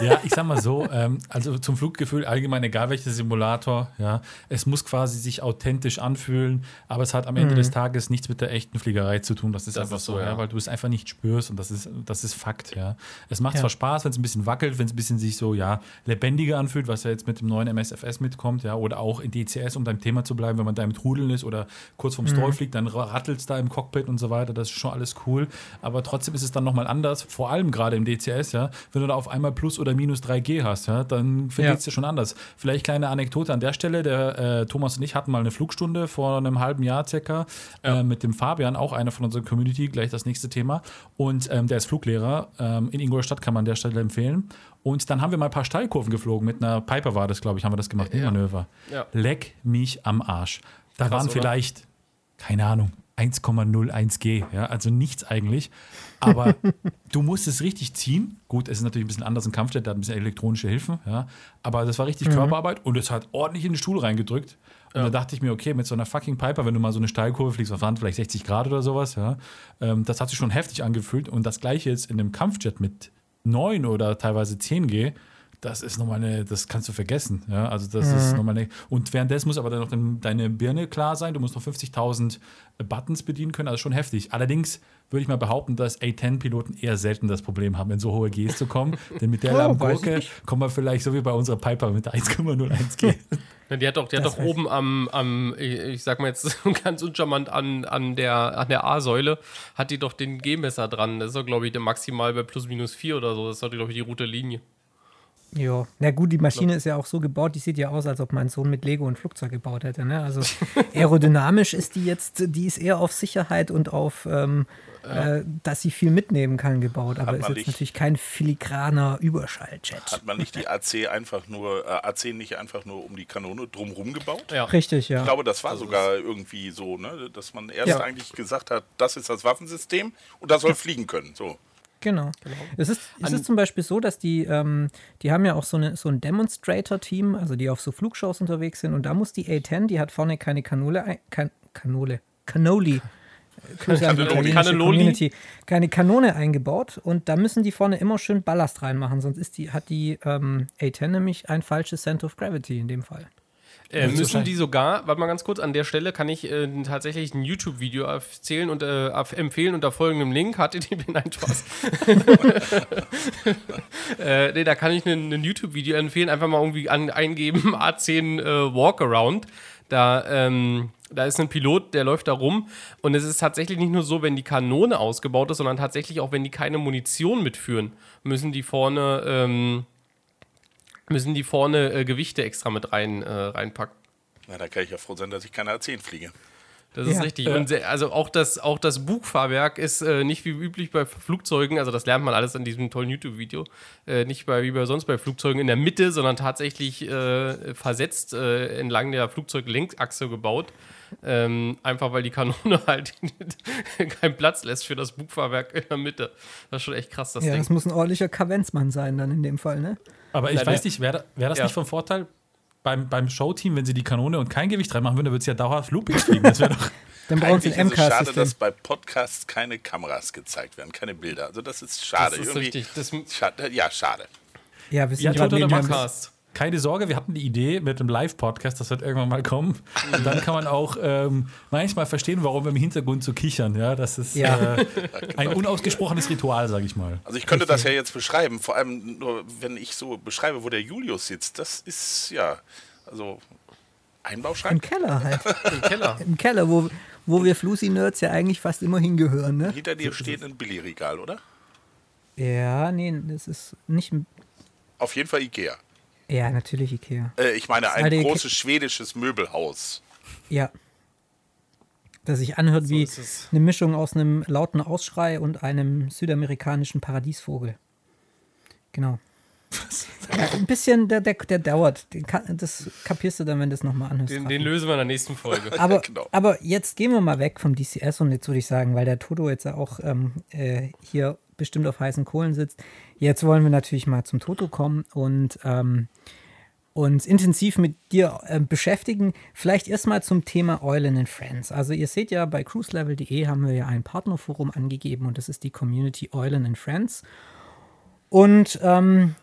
ja, ich sag mal so, ähm, also zum Fluggefühl allgemein, egal welcher Simulator, ja, es muss quasi sich authentisch anfühlen, aber es hat am Ende mhm. des Tages nichts mit der echten Fliegerei zu tun. Das ist das einfach ist so, ja. weil du es einfach nicht spürst und das ist, das ist Fakt, ja. Es macht ja. zwar Spaß, wenn es ein bisschen wackelt, wenn es ein bisschen sich so, ja, lebendiger anfühlt, was ja jetzt mit dem neuen MSFS mitkommt, ja, oder auch in DCS, um deinem Thema zu bleiben, wenn man da im Trudeln ist oder kurz vorm mhm. Stall fliegt, dann rattelt es da im Cockpit und so weiter, das ist schon alles cool, aber trotzdem ist es dann nochmal anders, vor allem gerade im DCS, ja, wenn du da auf einmal plus oder minus 3G hast, ja, dann vergeht es ja. schon anders. Vielleicht kleine Anekdote an der Stelle. Der äh, Thomas und ich hatten mal eine Flugstunde vor einem halben Jahr circa ja. äh, mit dem Fabian, auch einer von unserer Community, gleich das nächste Thema. Und ähm, der ist Fluglehrer. Ähm, in Ingolstadt kann man an der Stelle empfehlen. Und dann haben wir mal ein paar Steilkurven geflogen. Mit einer Piper war das, glaube ich, haben wir das gemacht, ja. Manöver. Leck mich am Arsch. Da Krass, waren vielleicht, oder? keine Ahnung, 1,01 G, ja, also nichts eigentlich. Aber du musst es richtig ziehen. Gut, es ist natürlich ein bisschen anders im Kampfjet, da hat ein bisschen elektronische Hilfen, ja. Aber das war richtig mhm. Körperarbeit und es hat ordentlich in den Stuhl reingedrückt. Und ja. da dachte ich mir, okay, mit so einer fucking Piper, wenn du mal so eine Steilkurve fliegst, was waren vielleicht 60 Grad oder sowas, ja, ähm, das hat sich schon heftig angefühlt. Und das gleiche jetzt in einem Kampfjet mit 9 oder teilweise 10 G, das ist nochmal eine, das kannst du vergessen. Ja, also das mhm. ist nochmal eine. Und währenddessen muss aber dann noch deine Birne klar sein. Du musst noch 50.000 Buttons bedienen können, also schon heftig. Allerdings würde ich mal behaupten, dass A10-Piloten eher selten das Problem haben, in so hohe Gs zu kommen. Denn mit der oh, Gurke kommen wir vielleicht so wie bei unserer Piper mit 1,01 G. die hat doch, die hat doch oben am, am, ich sag mal jetzt ganz uncharmant, an, an der, an der A-Säule, hat die doch den G-Messer dran. Das ist doch, glaube ich, der maximal bei plus minus 4 oder so. Das ist doch, glaube ich, die rote Linie. Ja, na gut, die Maschine ist ja auch so gebaut, die sieht ja aus, als ob mein Sohn mit Lego ein Flugzeug gebaut hätte. Ne? Also aerodynamisch ist die jetzt, die ist eher auf Sicherheit und auf, ähm, ja. äh, dass sie viel mitnehmen kann, gebaut. Aber ist jetzt nicht, natürlich kein filigraner Überschalljet. Hat man nicht die AC einfach nur, äh, AC nicht einfach nur um die Kanone drumherum gebaut? Ja. Richtig, ja. Ich glaube, das war also sogar irgendwie so, ne? dass man erst ja. eigentlich gesagt hat, das ist das Waffensystem und das soll fliegen können. So. Genau. genau. Es, ist, es ist zum Beispiel so, dass die, ähm, die haben ja auch so, eine, so ein Demonstrator-Team, also die auf so Flugshows unterwegs sind und da muss die A10, die hat vorne keine Kanole, kan Kanole, Cannoli. Cannoli. Keine Kanone eingebaut und da müssen die vorne immer schön Ballast reinmachen, sonst ist die, hat die ähm, A10 nämlich ein falsches Center of Gravity in dem Fall. Äh, müssen die sogar, warte mal ganz kurz, an der Stelle kann ich äh, tatsächlich ein YouTube-Video erzählen und äh, empfehlen unter folgendem Link. HTTP, nein, Spaß. äh, nee, da kann ich ein, YouTube-Video empfehlen, einfach mal irgendwie an, eingeben, A10 äh, Walkaround. Da, ähm, da ist ein Pilot, der läuft da rum und es ist tatsächlich nicht nur so, wenn die Kanone ausgebaut ist, sondern tatsächlich auch, wenn die keine Munition mitführen, müssen die vorne ähm, müssen die vorne äh, Gewichte extra mit rein, äh, reinpacken. Na, da kann ich ja froh sein, dass ich keine A10 fliege. Das ist ja. richtig. Und sehr, also auch das, auch das Bugfahrwerk ist äh, nicht wie üblich bei Flugzeugen, also das lernt man alles in diesem tollen YouTube-Video, äh, nicht bei, wie bei sonst bei Flugzeugen in der Mitte, sondern tatsächlich äh, versetzt äh, entlang der Flugzeuglängsachse gebaut. Ähm, einfach weil die Kanone halt keinen Platz lässt für das Bugfahrwerk in der Mitte. Das ist schon echt krass, das ja, Ding. das muss ein ordentlicher Kavenzmann sein dann in dem Fall, ne? Aber ich Nein, weiß nicht, wäre wär das ja. nicht vom Vorteil beim, beim Showteam, wenn sie die Kanone und kein Gewicht reinmachen würden, dann würde es ja dauerhaft Loopings fliegen. Das wäre doch. Dann brauchen sie ein MK. Es schade, dass bei Podcasts keine Kameras gezeigt werden, keine Bilder. Also das ist schade. Das ist Irgendwie richtig. Das schade, ja, schade. Ja, wir sind ja, gerade Podcast keine Sorge, wir hatten die Idee mit einem Live-Podcast, das wird irgendwann mal kommen. Und dann kann man auch ähm, manchmal verstehen, warum wir im Hintergrund so kichern. Ja, das ist ja. äh, ein unausgesprochenes Ritual, sage ich mal. Also ich könnte das ja jetzt beschreiben, vor allem nur, wenn ich so beschreibe, wo der Julius sitzt. Das ist ja, also Einbauschrank. Im Keller halt. Im Keller. Im Keller, wo, wo wir Flusi-Nerds ja eigentlich fast immer hingehören. Ne? Hinter dir steht ein Billigregal, oder? Ja, nee, das ist nicht. Auf jeden Fall Ikea. Ja, natürlich Ikea. Äh, ich meine, ein großes Ikea. schwedisches Möbelhaus. Ja. Das sich anhört so wie eine Mischung aus einem lauten Ausschrei und einem südamerikanischen Paradiesvogel. Genau. Ja, ein bisschen, der, der, der dauert. das kapierst du dann, wenn du es nochmal anhörst. Den, den, lösen wir in der nächsten Folge. Aber, genau. aber jetzt gehen wir mal weg vom DCS und jetzt würde ich sagen, weil der Toto jetzt auch ähm, äh, hier bestimmt auf heißen Kohlen sitzt. Jetzt wollen wir natürlich mal zum Toto kommen und ähm, uns intensiv mit dir äh, beschäftigen. Vielleicht erstmal zum Thema Eulen and Friends. Also ihr seht ja, bei cruiselevel.de haben wir ja ein Partnerforum angegeben und das ist die Community Eulen and Friends. Und ähm,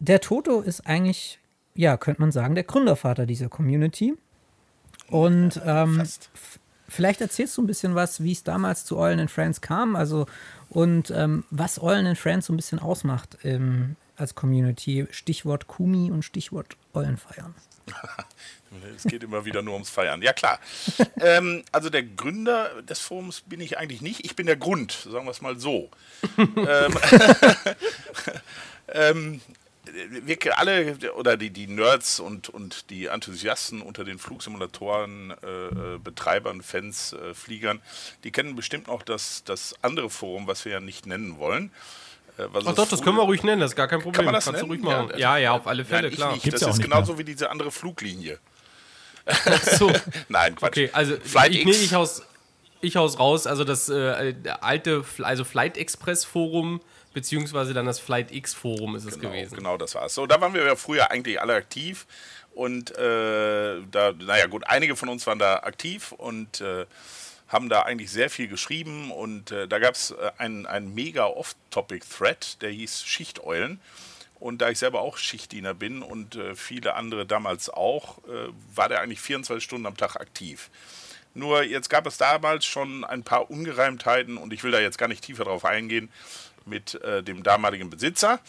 der Toto ist eigentlich, ja, könnte man sagen, der Gründervater dieser Community. Und ähm, vielleicht erzählst du ein bisschen was, wie es damals zu Eulen and Friends kam. Also und ähm, was Eulen and Friends so ein bisschen ausmacht ähm, als Community. Stichwort Kumi und Stichwort Eulenfeiern. es geht immer wieder nur ums Feiern. Ja, klar. ähm, also der Gründer des Forums bin ich eigentlich nicht. Ich bin der Grund, sagen wir es mal so. ähm, ähm, wir alle, oder die, die Nerds und, und die Enthusiasten unter den Flugsimulatoren, äh, äh, Betreibern, Fans, äh, Fliegern, die kennen bestimmt noch das, das andere Forum, was wir ja nicht nennen wollen. Äh, Ach doch, das können wir ruhig nennen, das ist gar kein Problem. Kann man das Kannst nennen? ruhig machen. Ja, ja, ja auf alle Fälle, Nein, klar. Nicht. Das ist genauso mehr. wie diese andere Fluglinie. Ach so. Nein, Quatsch. Okay, also Flight ich, nee, ich aus ich aus raus, also das äh, alte, also Flight Express Forum beziehungsweise dann das Flight X Forum ist es genau, gewesen. Genau, das war es. So, da waren wir ja früher eigentlich alle aktiv und äh, da, naja gut, einige von uns waren da aktiv und äh, haben da eigentlich sehr viel geschrieben und äh, da gab es äh, einen, einen mega Off-Topic-Thread, der hieß Schichteulen. Und da ich selber auch Schichtdiener bin und äh, viele andere damals auch, äh, war der eigentlich 24 Stunden am Tag aktiv. Nur jetzt gab es damals schon ein paar Ungereimtheiten und ich will da jetzt gar nicht tiefer drauf eingehen mit äh, dem damaligen Besitzer.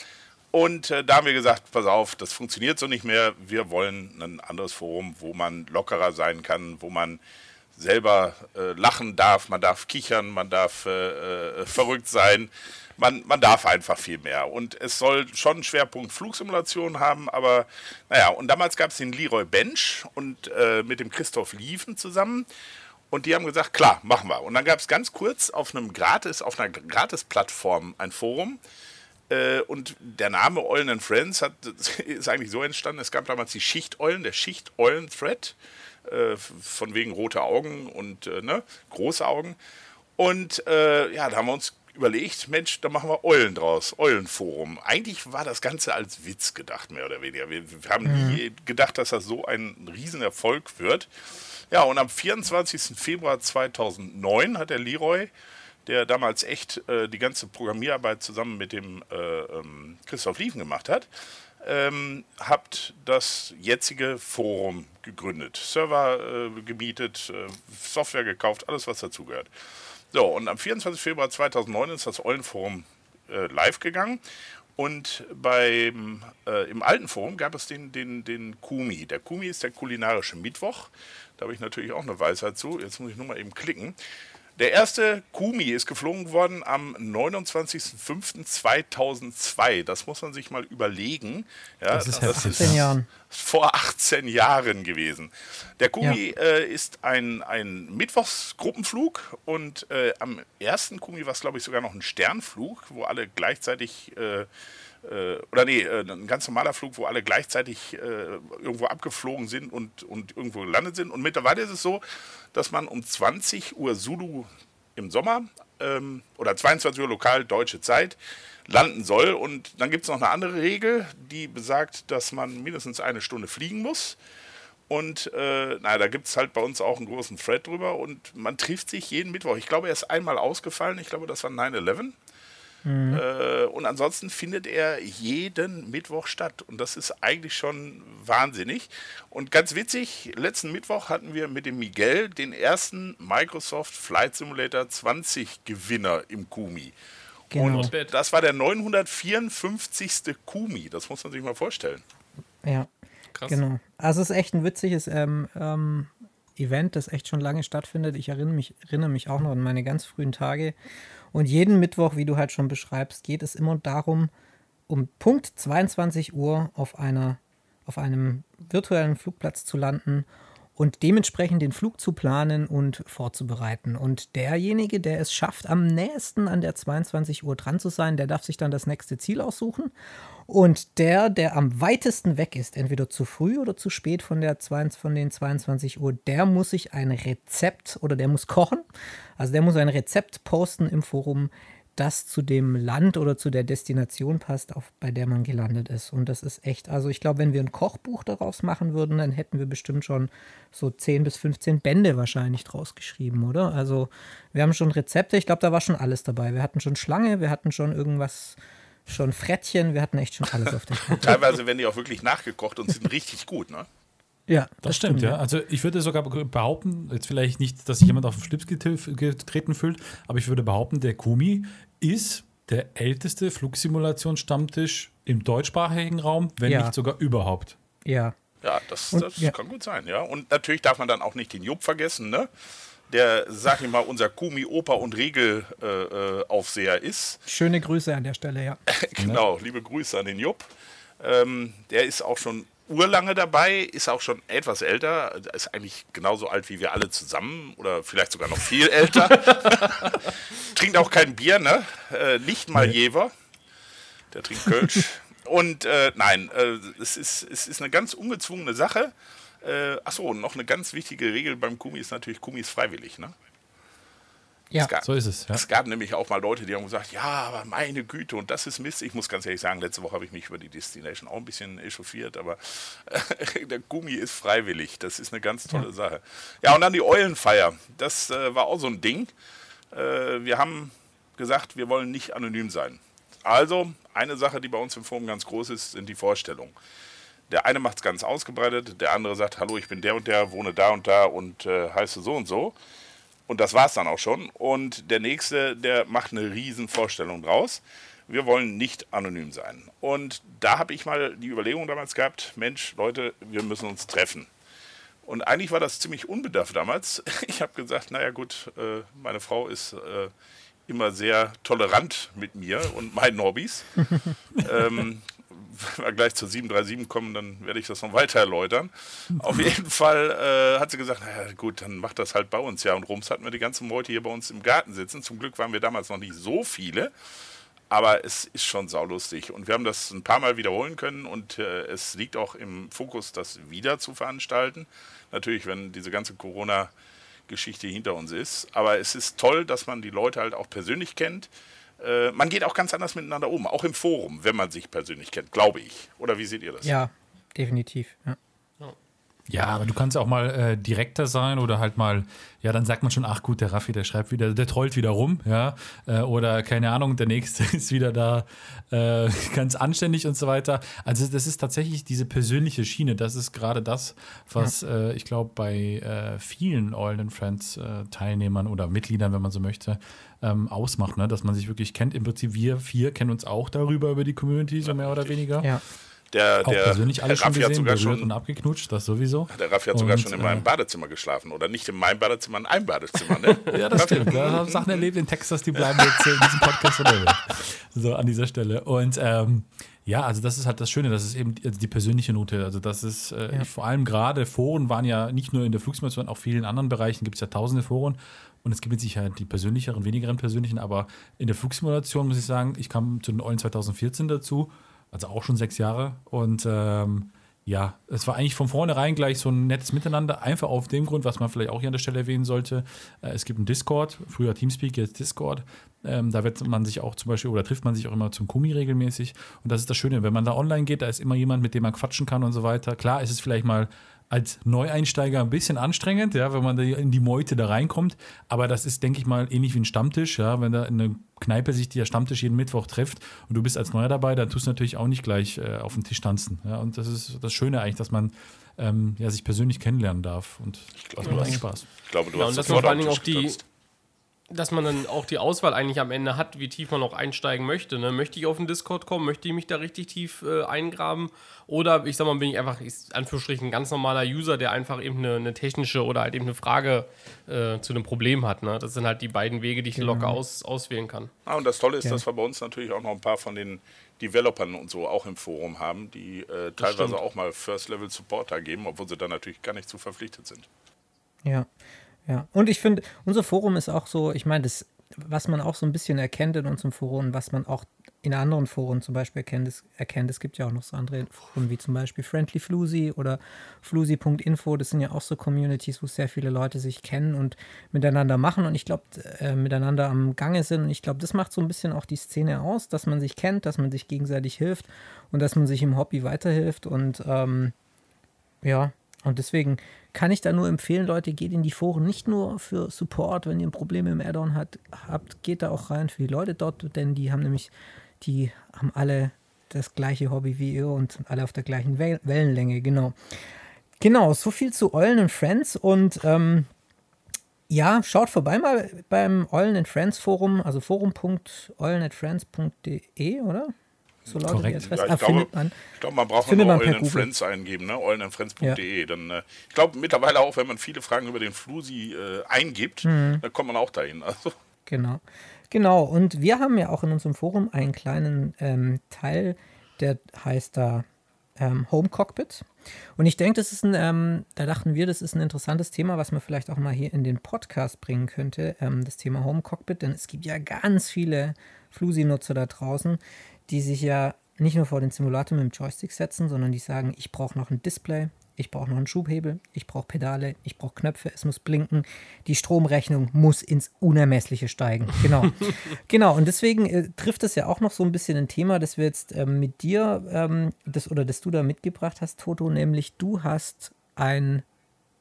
Und äh, da haben wir gesagt, pass auf, das funktioniert so nicht mehr. Wir wollen ein anderes Forum, wo man lockerer sein kann, wo man selber äh, lachen darf, man darf kichern, man darf äh, äh, verrückt sein, man, man darf einfach viel mehr. Und es soll schon einen Schwerpunkt Flugsimulation haben, aber naja, und damals gab es den Leroy Bench und äh, mit dem Christoph Lieven zusammen. Und die haben gesagt, klar, machen wir. Und dann gab es ganz kurz auf einem Gratis, auf einer Gratis-Plattform ein Forum. Äh, und der Name Eulen and Friends hat, ist eigentlich so entstanden. Es gab damals die Schicht-Eulen, der Schicht-Eulen-Thread. Äh, von wegen rote Augen und äh, ne, große Augen. Und äh, ja, da haben wir uns überlegt, Mensch, da machen wir Eulen draus, Eulenforum. Eigentlich war das Ganze als Witz gedacht, mehr oder weniger. Wir, wir haben mhm. nie gedacht, dass das so ein Riesenerfolg wird. Ja, und am 24. Februar 2009 hat der Leroy, der damals echt äh, die ganze Programmierarbeit zusammen mit dem äh, ähm, Christoph Liefen gemacht hat, ähm, habt das jetzige Forum gegründet. Server äh, gemietet, äh, Software gekauft, alles was dazugehört. So, und am 24. Februar 2009 ist das Eulenforum äh, live gegangen. Und beim, äh, im alten Forum gab es den, den, den Kumi. Der Kumi ist der kulinarische Mittwoch. Da habe ich natürlich auch eine Weisheit zu. Jetzt muss ich nur mal eben klicken. Der erste Kumi ist geflogen worden am 29.05.2002. Das muss man sich mal überlegen. Ja, das ist, das ist Jahren. vor 18 Jahren gewesen. Der Kumi ja. äh, ist ein, ein Mittwochsgruppenflug und äh, am ersten Kumi war es, glaube ich, sogar noch ein Sternflug, wo alle gleichzeitig äh, äh, oder nee, äh, ein ganz normaler Flug, wo alle gleichzeitig äh, irgendwo abgeflogen sind und, und irgendwo gelandet sind. Und mittlerweile ist es so, dass man um 20 Uhr Zulu im Sommer ähm, oder 22 Uhr lokal deutsche Zeit landen soll. Und dann gibt es noch eine andere Regel, die besagt, dass man mindestens eine Stunde fliegen muss. Und äh, na, da gibt es halt bei uns auch einen großen Thread drüber und man trifft sich jeden Mittwoch. Ich glaube, er ist einmal ausgefallen. Ich glaube, das war 9-11. Mhm. Äh, und ansonsten findet er jeden Mittwoch statt. Und das ist eigentlich schon wahnsinnig. Und ganz witzig, letzten Mittwoch hatten wir mit dem Miguel den ersten Microsoft Flight Simulator 20 Gewinner im Kumi. Genau. Und das war der 954. Kumi. Das muss man sich mal vorstellen. Ja. Krass. Genau. Also es ist echt ein witziges ähm, ähm, Event, das echt schon lange stattfindet. Ich erinnere mich, erinnere mich auch noch an meine ganz frühen Tage. Und jeden Mittwoch, wie du halt schon beschreibst, geht es immer darum, um Punkt 22 Uhr auf, einer, auf einem virtuellen Flugplatz zu landen und dementsprechend den Flug zu planen und vorzubereiten. Und derjenige, der es schafft, am nächsten an der 22 Uhr dran zu sein, der darf sich dann das nächste Ziel aussuchen. Und der, der am weitesten weg ist, entweder zu früh oder zu spät von, der, von den 22 Uhr, der muss sich ein Rezept oder der muss kochen. Also der muss ein Rezept posten im Forum, das zu dem Land oder zu der Destination passt, auf, bei der man gelandet ist. Und das ist echt, also ich glaube, wenn wir ein Kochbuch daraus machen würden, dann hätten wir bestimmt schon so 10 bis 15 Bände wahrscheinlich draus geschrieben, oder? Also wir haben schon Rezepte, ich glaube, da war schon alles dabei. Wir hatten schon Schlange, wir hatten schon irgendwas, schon Frettchen, wir hatten echt schon alles auf der Karte. Teilweise werden die auch wirklich nachgekocht und sind richtig gut, ne? Ja, das, das stimmt, stimmt, ja. Also ich würde sogar behaupten, jetzt vielleicht nicht, dass sich jemand auf den Schlips getreten fühlt, aber ich würde behaupten, der Kumi ist der älteste Flugsimulationsstammtisch im deutschsprachigen Raum, wenn ja. nicht sogar überhaupt. Ja. Ja, das, das ja. kann gut sein, ja. Und natürlich darf man dann auch nicht den Jupp vergessen, ne? Der, sag ich mal, unser Kumi, Oper und Regelaufseher äh, ist. Schöne Grüße an der Stelle, ja. genau, liebe Grüße an den Jupp. Ähm, der ist auch schon urlange dabei, ist auch schon etwas älter, ist eigentlich genauso alt wie wir alle zusammen oder vielleicht sogar noch viel älter. trinkt auch kein Bier, ne? Äh, nicht mal Jever. Der trinkt Kölsch. Und äh, nein, äh, es, ist, es ist eine ganz ungezwungene Sache. Äh, achso, noch eine ganz wichtige Regel beim Kumi ist natürlich, Kumi ist freiwillig, ne? Ja, gab, so ist es. Ja. Es gab nämlich auch mal Leute, die haben gesagt, ja, aber meine Güte, und das ist Mist. Ich muss ganz ehrlich sagen, letzte Woche habe ich mich über die Destination auch ein bisschen echauffiert, aber äh, der Gummi ist freiwillig. Das ist eine ganz tolle ja. Sache. Ja, und dann die Eulenfeier. Das äh, war auch so ein Ding. Äh, wir haben gesagt, wir wollen nicht anonym sein. Also, eine Sache, die bei uns im Forum ganz groß ist, sind die Vorstellungen. Der eine macht es ganz ausgebreitet, der andere sagt, hallo, ich bin der und der, wohne da und da und äh, heiße so und so. Und das war es dann auch schon. Und der nächste, der macht eine riesen Vorstellung draus. Wir wollen nicht anonym sein. Und da habe ich mal die Überlegung damals gehabt, Mensch, Leute, wir müssen uns treffen. Und eigentlich war das ziemlich unbedarft damals. Ich habe gesagt, naja gut, äh, meine Frau ist äh, immer sehr tolerant mit mir und meinen Hobbys. ähm, wenn wir gleich zur 737 kommen, dann werde ich das noch weiter erläutern. Auf jeden Fall äh, hat sie gesagt, naja gut, dann macht das halt bei uns. Ja, und Rums hatten wir die ganzen Leute hier bei uns im Garten sitzen. Zum Glück waren wir damals noch nicht so viele. Aber es ist schon saulustig. Und wir haben das ein paar Mal wiederholen können und äh, es liegt auch im Fokus, das wieder zu veranstalten. Natürlich, wenn diese ganze Corona-Geschichte hinter uns ist. Aber es ist toll, dass man die Leute halt auch persönlich kennt. Äh, man geht auch ganz anders miteinander um, auch im Forum, wenn man sich persönlich kennt, glaube ich. Oder wie seht ihr das? Ja, definitiv. Ja. Ja, aber du kannst auch mal äh, direkter sein oder halt mal, ja, dann sagt man schon, ach gut, der Raffi, der schreibt wieder, der trollt wieder rum, ja, äh, oder keine Ahnung, der nächste ist wieder da äh, ganz anständig und so weiter. Also das ist tatsächlich diese persönliche Schiene, das ist gerade das, was ja. Äh, ich glaube bei äh, vielen All and Friends äh, Teilnehmern oder Mitgliedern, wenn man so möchte, ähm, ausmacht, ne? dass man sich wirklich kennt. Im Prinzip wir vier kennen uns auch darüber über die Community, so mehr oder weniger. Ja. Der, auch der, persönlich alles schon gesehen, hat sogar schon und abgeknutscht, das sowieso. Der Raffi hat und, sogar schon in meinem äh, Badezimmer geschlafen oder nicht in meinem Badezimmer, in einem Badezimmer. Ne? ja, das stimmt. Da haben Sachen erlebt in Texas, die bleiben jetzt in diesem Podcast oder so an dieser Stelle. Und ähm, ja, also das ist halt das Schöne, das ist eben die, die persönliche Note. Also das ist äh, ja. vor allem gerade Foren waren ja nicht nur in der Flugsimulation, auch vielen anderen Bereichen gibt es ja tausende Foren. Und es gibt mit Sicherheit die persönlicheren, wenigeren persönlichen, aber in der Flugsimulation muss ich sagen, ich kam zu den Eulen 2014 dazu also auch schon sechs Jahre. Und ähm, ja, es war eigentlich von vornherein gleich so ein nettes Miteinander, einfach auf dem Grund, was man vielleicht auch hier an der Stelle erwähnen sollte. Äh, es gibt einen Discord, früher Teamspeak, jetzt Discord. Ähm, da wird man sich auch zum Beispiel oder trifft man sich auch immer zum Kumi regelmäßig. Und das ist das Schöne, wenn man da online geht, da ist immer jemand, mit dem man quatschen kann und so weiter. Klar, ist es vielleicht mal als Neueinsteiger ein bisschen anstrengend, ja, wenn man da in die Meute da reinkommt. Aber das ist, denke ich mal, ähnlich wie ein Stammtisch, ja, wenn da in einer Kneipe sich der Stammtisch jeden Mittwoch trifft und du bist als Neuer dabei, dann tust du natürlich auch nicht gleich äh, auf den Tisch tanzen. Ja, und das ist das Schöne eigentlich, dass man ähm, ja, sich persönlich kennenlernen darf und ich glaube, das macht eigentlich Spaß. Ich glaube, du ja, hast und das vor allen Dingen auch die, dass man dann auch die Auswahl eigentlich am Ende hat, wie tief man auch einsteigen möchte. Ne? Möchte ich auf den Discord kommen? Möchte ich mich da richtig tief äh, eingraben? Oder ich sag mal, bin ich einfach, ist, Anführungsstrichen, ein ganz normaler User, der einfach eben eine, eine technische oder halt eben eine Frage äh, zu einem Problem hat. Ne? Das sind halt die beiden Wege, die ich locker mhm. aus, auswählen kann. Ah, und das Tolle ist, ja. dass wir bei uns natürlich auch noch ein paar von den Developern und so auch im Forum haben, die äh, teilweise auch mal First-Level-Support da geben, obwohl sie da natürlich gar nicht zu verpflichtet sind. Ja. Ja, und ich finde, unser Forum ist auch so, ich meine, das, was man auch so ein bisschen erkennt in unserem Forum, was man auch in anderen Foren zum Beispiel erkennt, es, erkennt, es gibt ja auch noch so andere Foren, wie zum Beispiel Friendly Flusi oder Flusi.info, das sind ja auch so Communities, wo sehr viele Leute sich kennen und miteinander machen und ich glaube, äh, miteinander am Gange sind. Und ich glaube, das macht so ein bisschen auch die Szene aus, dass man sich kennt, dass man sich gegenseitig hilft und dass man sich im Hobby weiterhilft und ähm, ja, und deswegen kann ich da nur empfehlen, Leute, geht in die Foren nicht nur für Support, wenn ihr ein Problem im Add-on habt, geht da auch rein für die Leute dort, denn die haben nämlich, die haben alle das gleiche Hobby wie ihr und alle auf der gleichen Wellenlänge, genau. Genau, so viel zu Eulen und Friends und ähm, ja, schaut vorbei mal beim Eulen and Friends Forum, also forum.eulenandfriends.de, oder? So lautet Korrekt. die Adresse. Ja, ich, ah, glaube, man, ich glaube, man braucht nur Eulen Friends eingeben, ne? eulenandfriends.de. Ja. Dann, äh, ich glaube mittlerweile auch, wenn man viele Fragen über den Flusi äh, eingibt, mhm. dann kommt man auch dahin. Also. Genau. Genau, und wir haben ja auch in unserem Forum einen kleinen ähm, Teil, der heißt da ähm, Home Cockpit. Und ich denke, das ist ein, ähm, da dachten wir, das ist ein interessantes Thema, was man vielleicht auch mal hier in den Podcast bringen könnte, ähm, das Thema Home Cockpit, denn es gibt ja ganz viele Flusi-Nutzer da draußen, die sich ja nicht nur vor den Simulator mit dem Joystick setzen, sondern die sagen, ich brauche noch ein Display, ich brauche noch einen Schubhebel, ich brauche Pedale, ich brauche Knöpfe, es muss blinken, die Stromrechnung muss ins Unermessliche steigen. Genau. genau, und deswegen äh, trifft es ja auch noch so ein bisschen ein Thema, das wir jetzt ähm, mit dir, ähm, das, oder das du da mitgebracht hast, Toto, nämlich du hast ein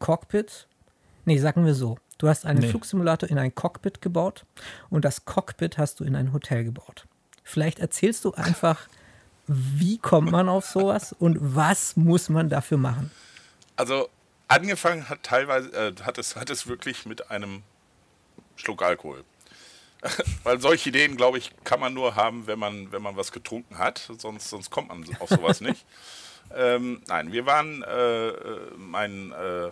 Cockpit, nee, sagen wir so, du hast einen nee. Flugsimulator in ein Cockpit gebaut und das Cockpit hast du in ein Hotel gebaut Vielleicht erzählst du einfach, wie kommt man auf sowas und was muss man dafür machen? Also angefangen hat teilweise, äh, hat, es, hat es wirklich mit einem Schluck Alkohol. Weil solche Ideen, glaube ich, kann man nur haben, wenn man, wenn man was getrunken hat. Sonst, sonst kommt man auf sowas nicht. Ähm, nein, wir waren, äh, äh, mein äh,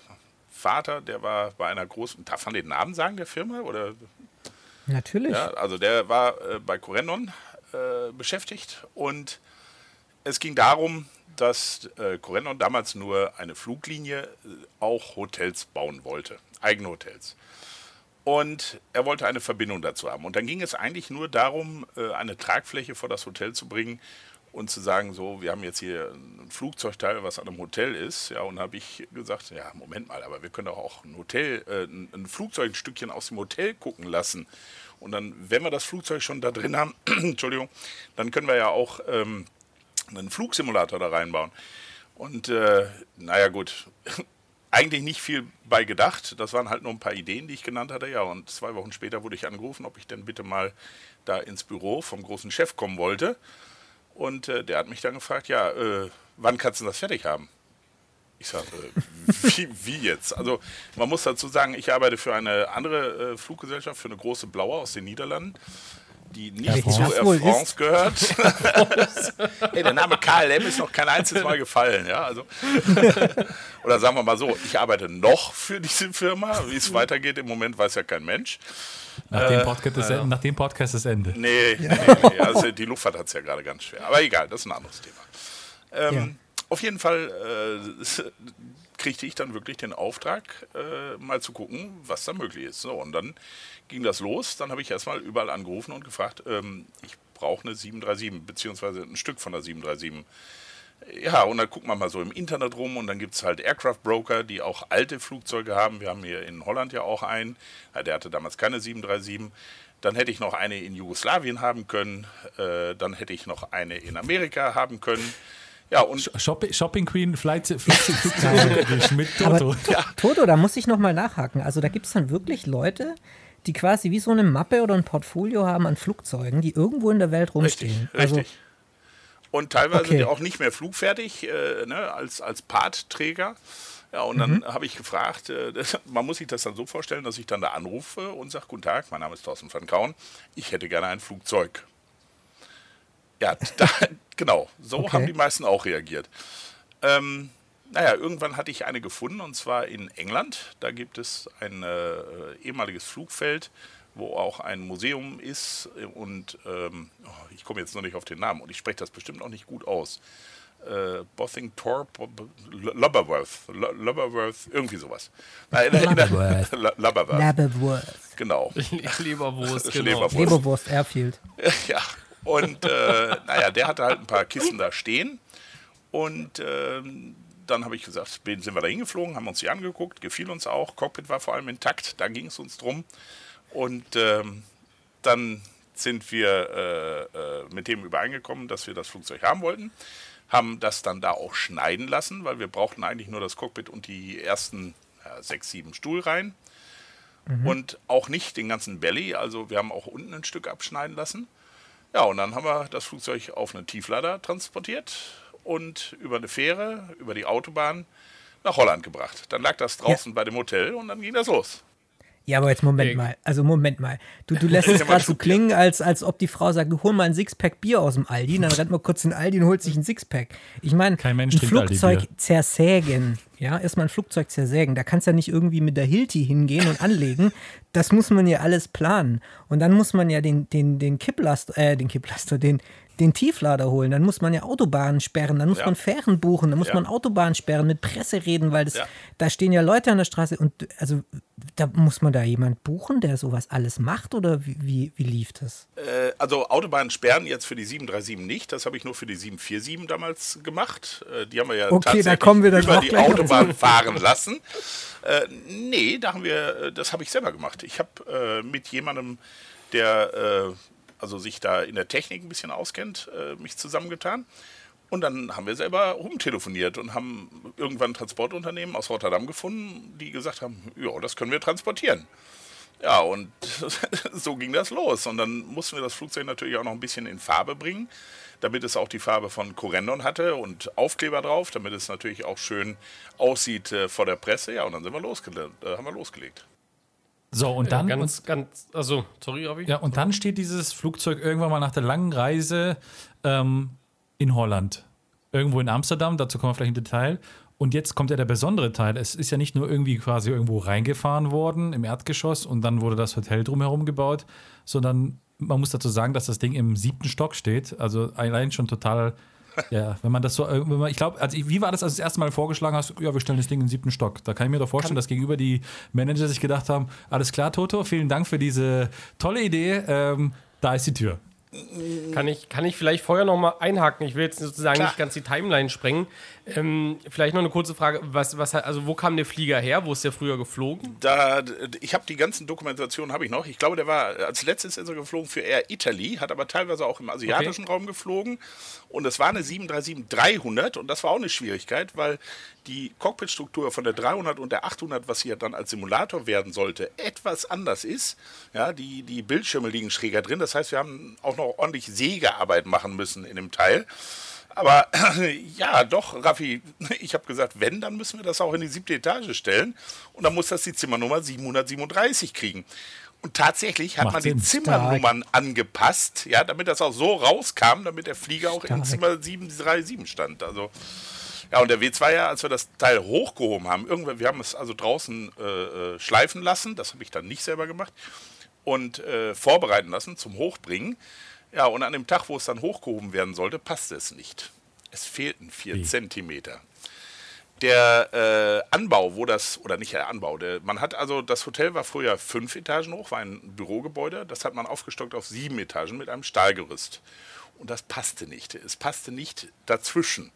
Vater, der war bei einer großen, darf man den Namen sagen der Firma? Oder? Natürlich. Ja, also der war äh, bei Corendon äh, beschäftigt und es ging darum, dass äh, Corendon damals nur eine Fluglinie äh, auch Hotels bauen wollte, eigene Hotels. Und er wollte eine Verbindung dazu haben. Und dann ging es eigentlich nur darum, äh, eine Tragfläche vor das Hotel zu bringen und zu sagen, so, wir haben jetzt hier ein Flugzeugteil, was an einem Hotel ist. Ja, und habe ich gesagt, ja, Moment mal, aber wir können doch auch ein Hotel, äh, ein Flugzeugstückchen aus dem Hotel gucken lassen. Und dann, wenn wir das Flugzeug schon da drin haben, Entschuldigung, dann können wir ja auch ähm, einen Flugsimulator da reinbauen. Und äh, naja, gut, eigentlich nicht viel bei gedacht. Das waren halt nur ein paar Ideen, die ich genannt hatte. Ja, und zwei Wochen später wurde ich angerufen, ob ich denn bitte mal da ins Büro vom großen Chef kommen wollte. Und äh, der hat mich dann gefragt, ja, äh, wann kannst du das fertig haben? Ich sage, äh, wie, wie, jetzt? Also man muss dazu sagen, ich arbeite für eine andere äh, Fluggesellschaft, für eine große Blaue aus den Niederlanden die nicht ja, zu Air France ist. gehört. hey, der Name KLM ist noch kein einziges Mal gefallen. Ja? Also, oder sagen wir mal so, ich arbeite noch für diese Firma. Wie es weitergeht im Moment, weiß ja kein Mensch. Nach, äh, dem, Podcast ist, nach dem Podcast ist Ende. Nee, nee, nee also die Luftfahrt hat es ja gerade ganz schwer. Aber egal, das ist ein anderes Thema. Ähm, ja. Auf jeden Fall äh, kriegte ich dann wirklich den Auftrag, äh, mal zu gucken, was da möglich ist. So, und dann ging das los. Dann habe ich erstmal überall angerufen und gefragt, ähm, ich brauche eine 737, beziehungsweise ein Stück von der 737. Ja, und dann guckt man mal so im Internet rum und dann gibt es halt Aircraft Broker, die auch alte Flugzeuge haben. Wir haben hier in Holland ja auch einen. Der hatte damals keine 737. Dann hätte ich noch eine in Jugoslawien haben können. Äh, dann hätte ich noch eine in Amerika haben können. Ja, und Shopping, Shopping Queen, Flight, Flight, mit Toto. Aber, ja. Toto, da muss ich nochmal nachhaken. Also da gibt es dann wirklich Leute, die quasi wie so eine Mappe oder ein Portfolio haben an Flugzeugen, die irgendwo in der Welt rumstehen. Richtig, also, richtig. Und teilweise okay. auch nicht mehr flugfertig äh, ne, als, als Partträger. Ja, und dann mhm. habe ich gefragt, äh, das, man muss sich das dann so vorstellen, dass ich dann da anrufe und sage, guten Tag, mein Name ist Thorsten van Kauen, ich hätte gerne ein Flugzeug. Ja, da, genau, so okay. haben die meisten auch reagiert. Ähm, naja, irgendwann hatte ich eine gefunden und zwar in England. Da gibt es ein äh, ehemaliges Flugfeld, wo auch ein Museum ist und ähm, oh, ich komme jetzt noch nicht auf den Namen und ich spreche das bestimmt auch nicht gut aus. Äh, Bothingthorpe, Lubberworth, Lubberworth, irgendwie sowas. Lubberworth. Lubberworth. Genau. Leberwurst, genau. Leberwurst. Leberwurst Airfield. Ja, und äh, naja, der hatte halt ein paar Kisten da stehen und ähm, dann habe ich gesagt, sind wir da hingeflogen, haben uns die angeguckt, gefiel uns auch. Cockpit war vor allem intakt, da ging es uns drum. Und ähm, dann sind wir äh, äh, mit dem übereingekommen, dass wir das Flugzeug haben wollten. Haben das dann da auch schneiden lassen, weil wir brauchten eigentlich nur das Cockpit und die ersten ja, sechs, sieben Stuhlreihen. Mhm. Und auch nicht den ganzen Belly, also wir haben auch unten ein Stück abschneiden lassen. Ja, und dann haben wir das Flugzeug auf einen Tieflader transportiert und über eine Fähre, über die Autobahn nach Holland gebracht. Dann lag das draußen ja. bei dem Hotel und dann ging das los. Ja, aber jetzt Moment hey. mal. Also Moment mal. Du, du lässt es gerade so klingen, als, als ob die Frau sagt, du hol mal ein Sixpack Bier aus dem Aldi, dann rennt man kurz in den Aldi und holt sich ein Sixpack. Ich meine, ein Flugzeug zersägen, ja, erstmal ein Flugzeug zersägen. Da kannst du ja nicht irgendwie mit der Hilti hingehen und anlegen. Das muss man ja alles planen. Und dann muss man ja den, den, den Kipplaster, äh, den Kipplaster, den, den Tieflader holen, dann muss man ja Autobahnen sperren, dann muss ja. man Fähren buchen, dann muss ja. man Autobahnen sperren, mit Presse reden, weil das, ja. da stehen ja Leute an der Straße und also da muss man da jemand buchen, der sowas alles macht oder wie, wie, wie lief das? Äh, also Autobahnen sperren jetzt für die 737 nicht, das habe ich nur für die 747 damals gemacht. Äh, die haben wir ja okay, tatsächlich wir über die Autobahn fahren lassen. Äh, nee, da haben wir, äh, das habe ich selber gemacht. Ich habe äh, mit jemandem, der äh, also sich da in der Technik ein bisschen auskennt, äh, mich zusammengetan. Und dann haben wir selber rumtelefoniert und haben irgendwann ein Transportunternehmen aus Rotterdam gefunden, die gesagt haben, ja, das können wir transportieren. Ja, und so ging das los. Und dann mussten wir das Flugzeug natürlich auch noch ein bisschen in Farbe bringen, damit es auch die Farbe von Corendon hatte und Aufkleber drauf, damit es natürlich auch schön aussieht äh, vor der Presse. Ja, und dann sind wir losgelegt, äh, haben wir losgelegt. So, und dann. Ja, ganz, ganz, also, sorry, Robby. Ja, und dann steht dieses Flugzeug irgendwann mal nach der langen Reise ähm, in Holland. Irgendwo in Amsterdam, dazu kommen wir vielleicht im Detail. Und jetzt kommt ja der besondere Teil. Es ist ja nicht nur irgendwie quasi irgendwo reingefahren worden im Erdgeschoss und dann wurde das Hotel drumherum gebaut, sondern man muss dazu sagen, dass das Ding im siebten Stock steht. Also allein schon total, ja, wenn man das so, wenn man, ich glaube, also wie war das, als du das erste Mal vorgeschlagen hast, ja, wir stellen das Ding im siebten Stock. Da kann ich mir doch vorstellen, dass gegenüber die Manager sich gedacht haben, alles klar, Toto, vielen Dank für diese tolle Idee. Ähm, da ist die Tür. Kann ich, kann ich vielleicht vorher noch mal einhaken? Ich will jetzt sozusagen Klar. nicht ganz die Timeline sprengen. Ähm, vielleicht noch eine kurze Frage. Was, was, also wo kam der Flieger her? Wo ist der früher geflogen? Da, ich habe die ganzen Dokumentationen habe ich noch. Ich glaube, der war als letztes ist er geflogen für Air Italy, hat aber teilweise auch im asiatischen okay. Raum geflogen. Und es war eine 737-300 und das war auch eine Schwierigkeit, weil die Cockpitstruktur von der 300 und der 800, was hier dann als Simulator werden sollte, etwas anders ist. Ja, die, die Bildschirme liegen schräger drin. Das heißt, wir haben auch noch ordentlich Sägearbeit machen müssen in dem Teil. Aber ja, doch, Raffi, ich habe gesagt, wenn, dann müssen wir das auch in die siebte Etage stellen. Und dann muss das die Zimmernummer 737 kriegen. Und tatsächlich hat Macht man die Zimmernummern Stark. angepasst, ja, damit das auch so rauskam, damit der Flieger auch Stark. in Zimmer 737 stand. Also, ja, und der W2 ja, als wir das Teil hochgehoben haben, irgendwann, wir haben es also draußen äh, äh, schleifen lassen, das habe ich dann nicht selber gemacht, und äh, vorbereiten lassen zum Hochbringen. Ja, und an dem Tag, wo es dann hochgehoben werden sollte, passte es nicht. Es fehlten vier Wie? Zentimeter. Der äh, Anbau, wo das, oder nicht der Anbau, der, man hat also, das Hotel war früher fünf Etagen hoch, war ein Bürogebäude, das hat man aufgestockt auf sieben Etagen mit einem Stahlgerüst. Und das passte nicht. Es passte nicht dazwischen.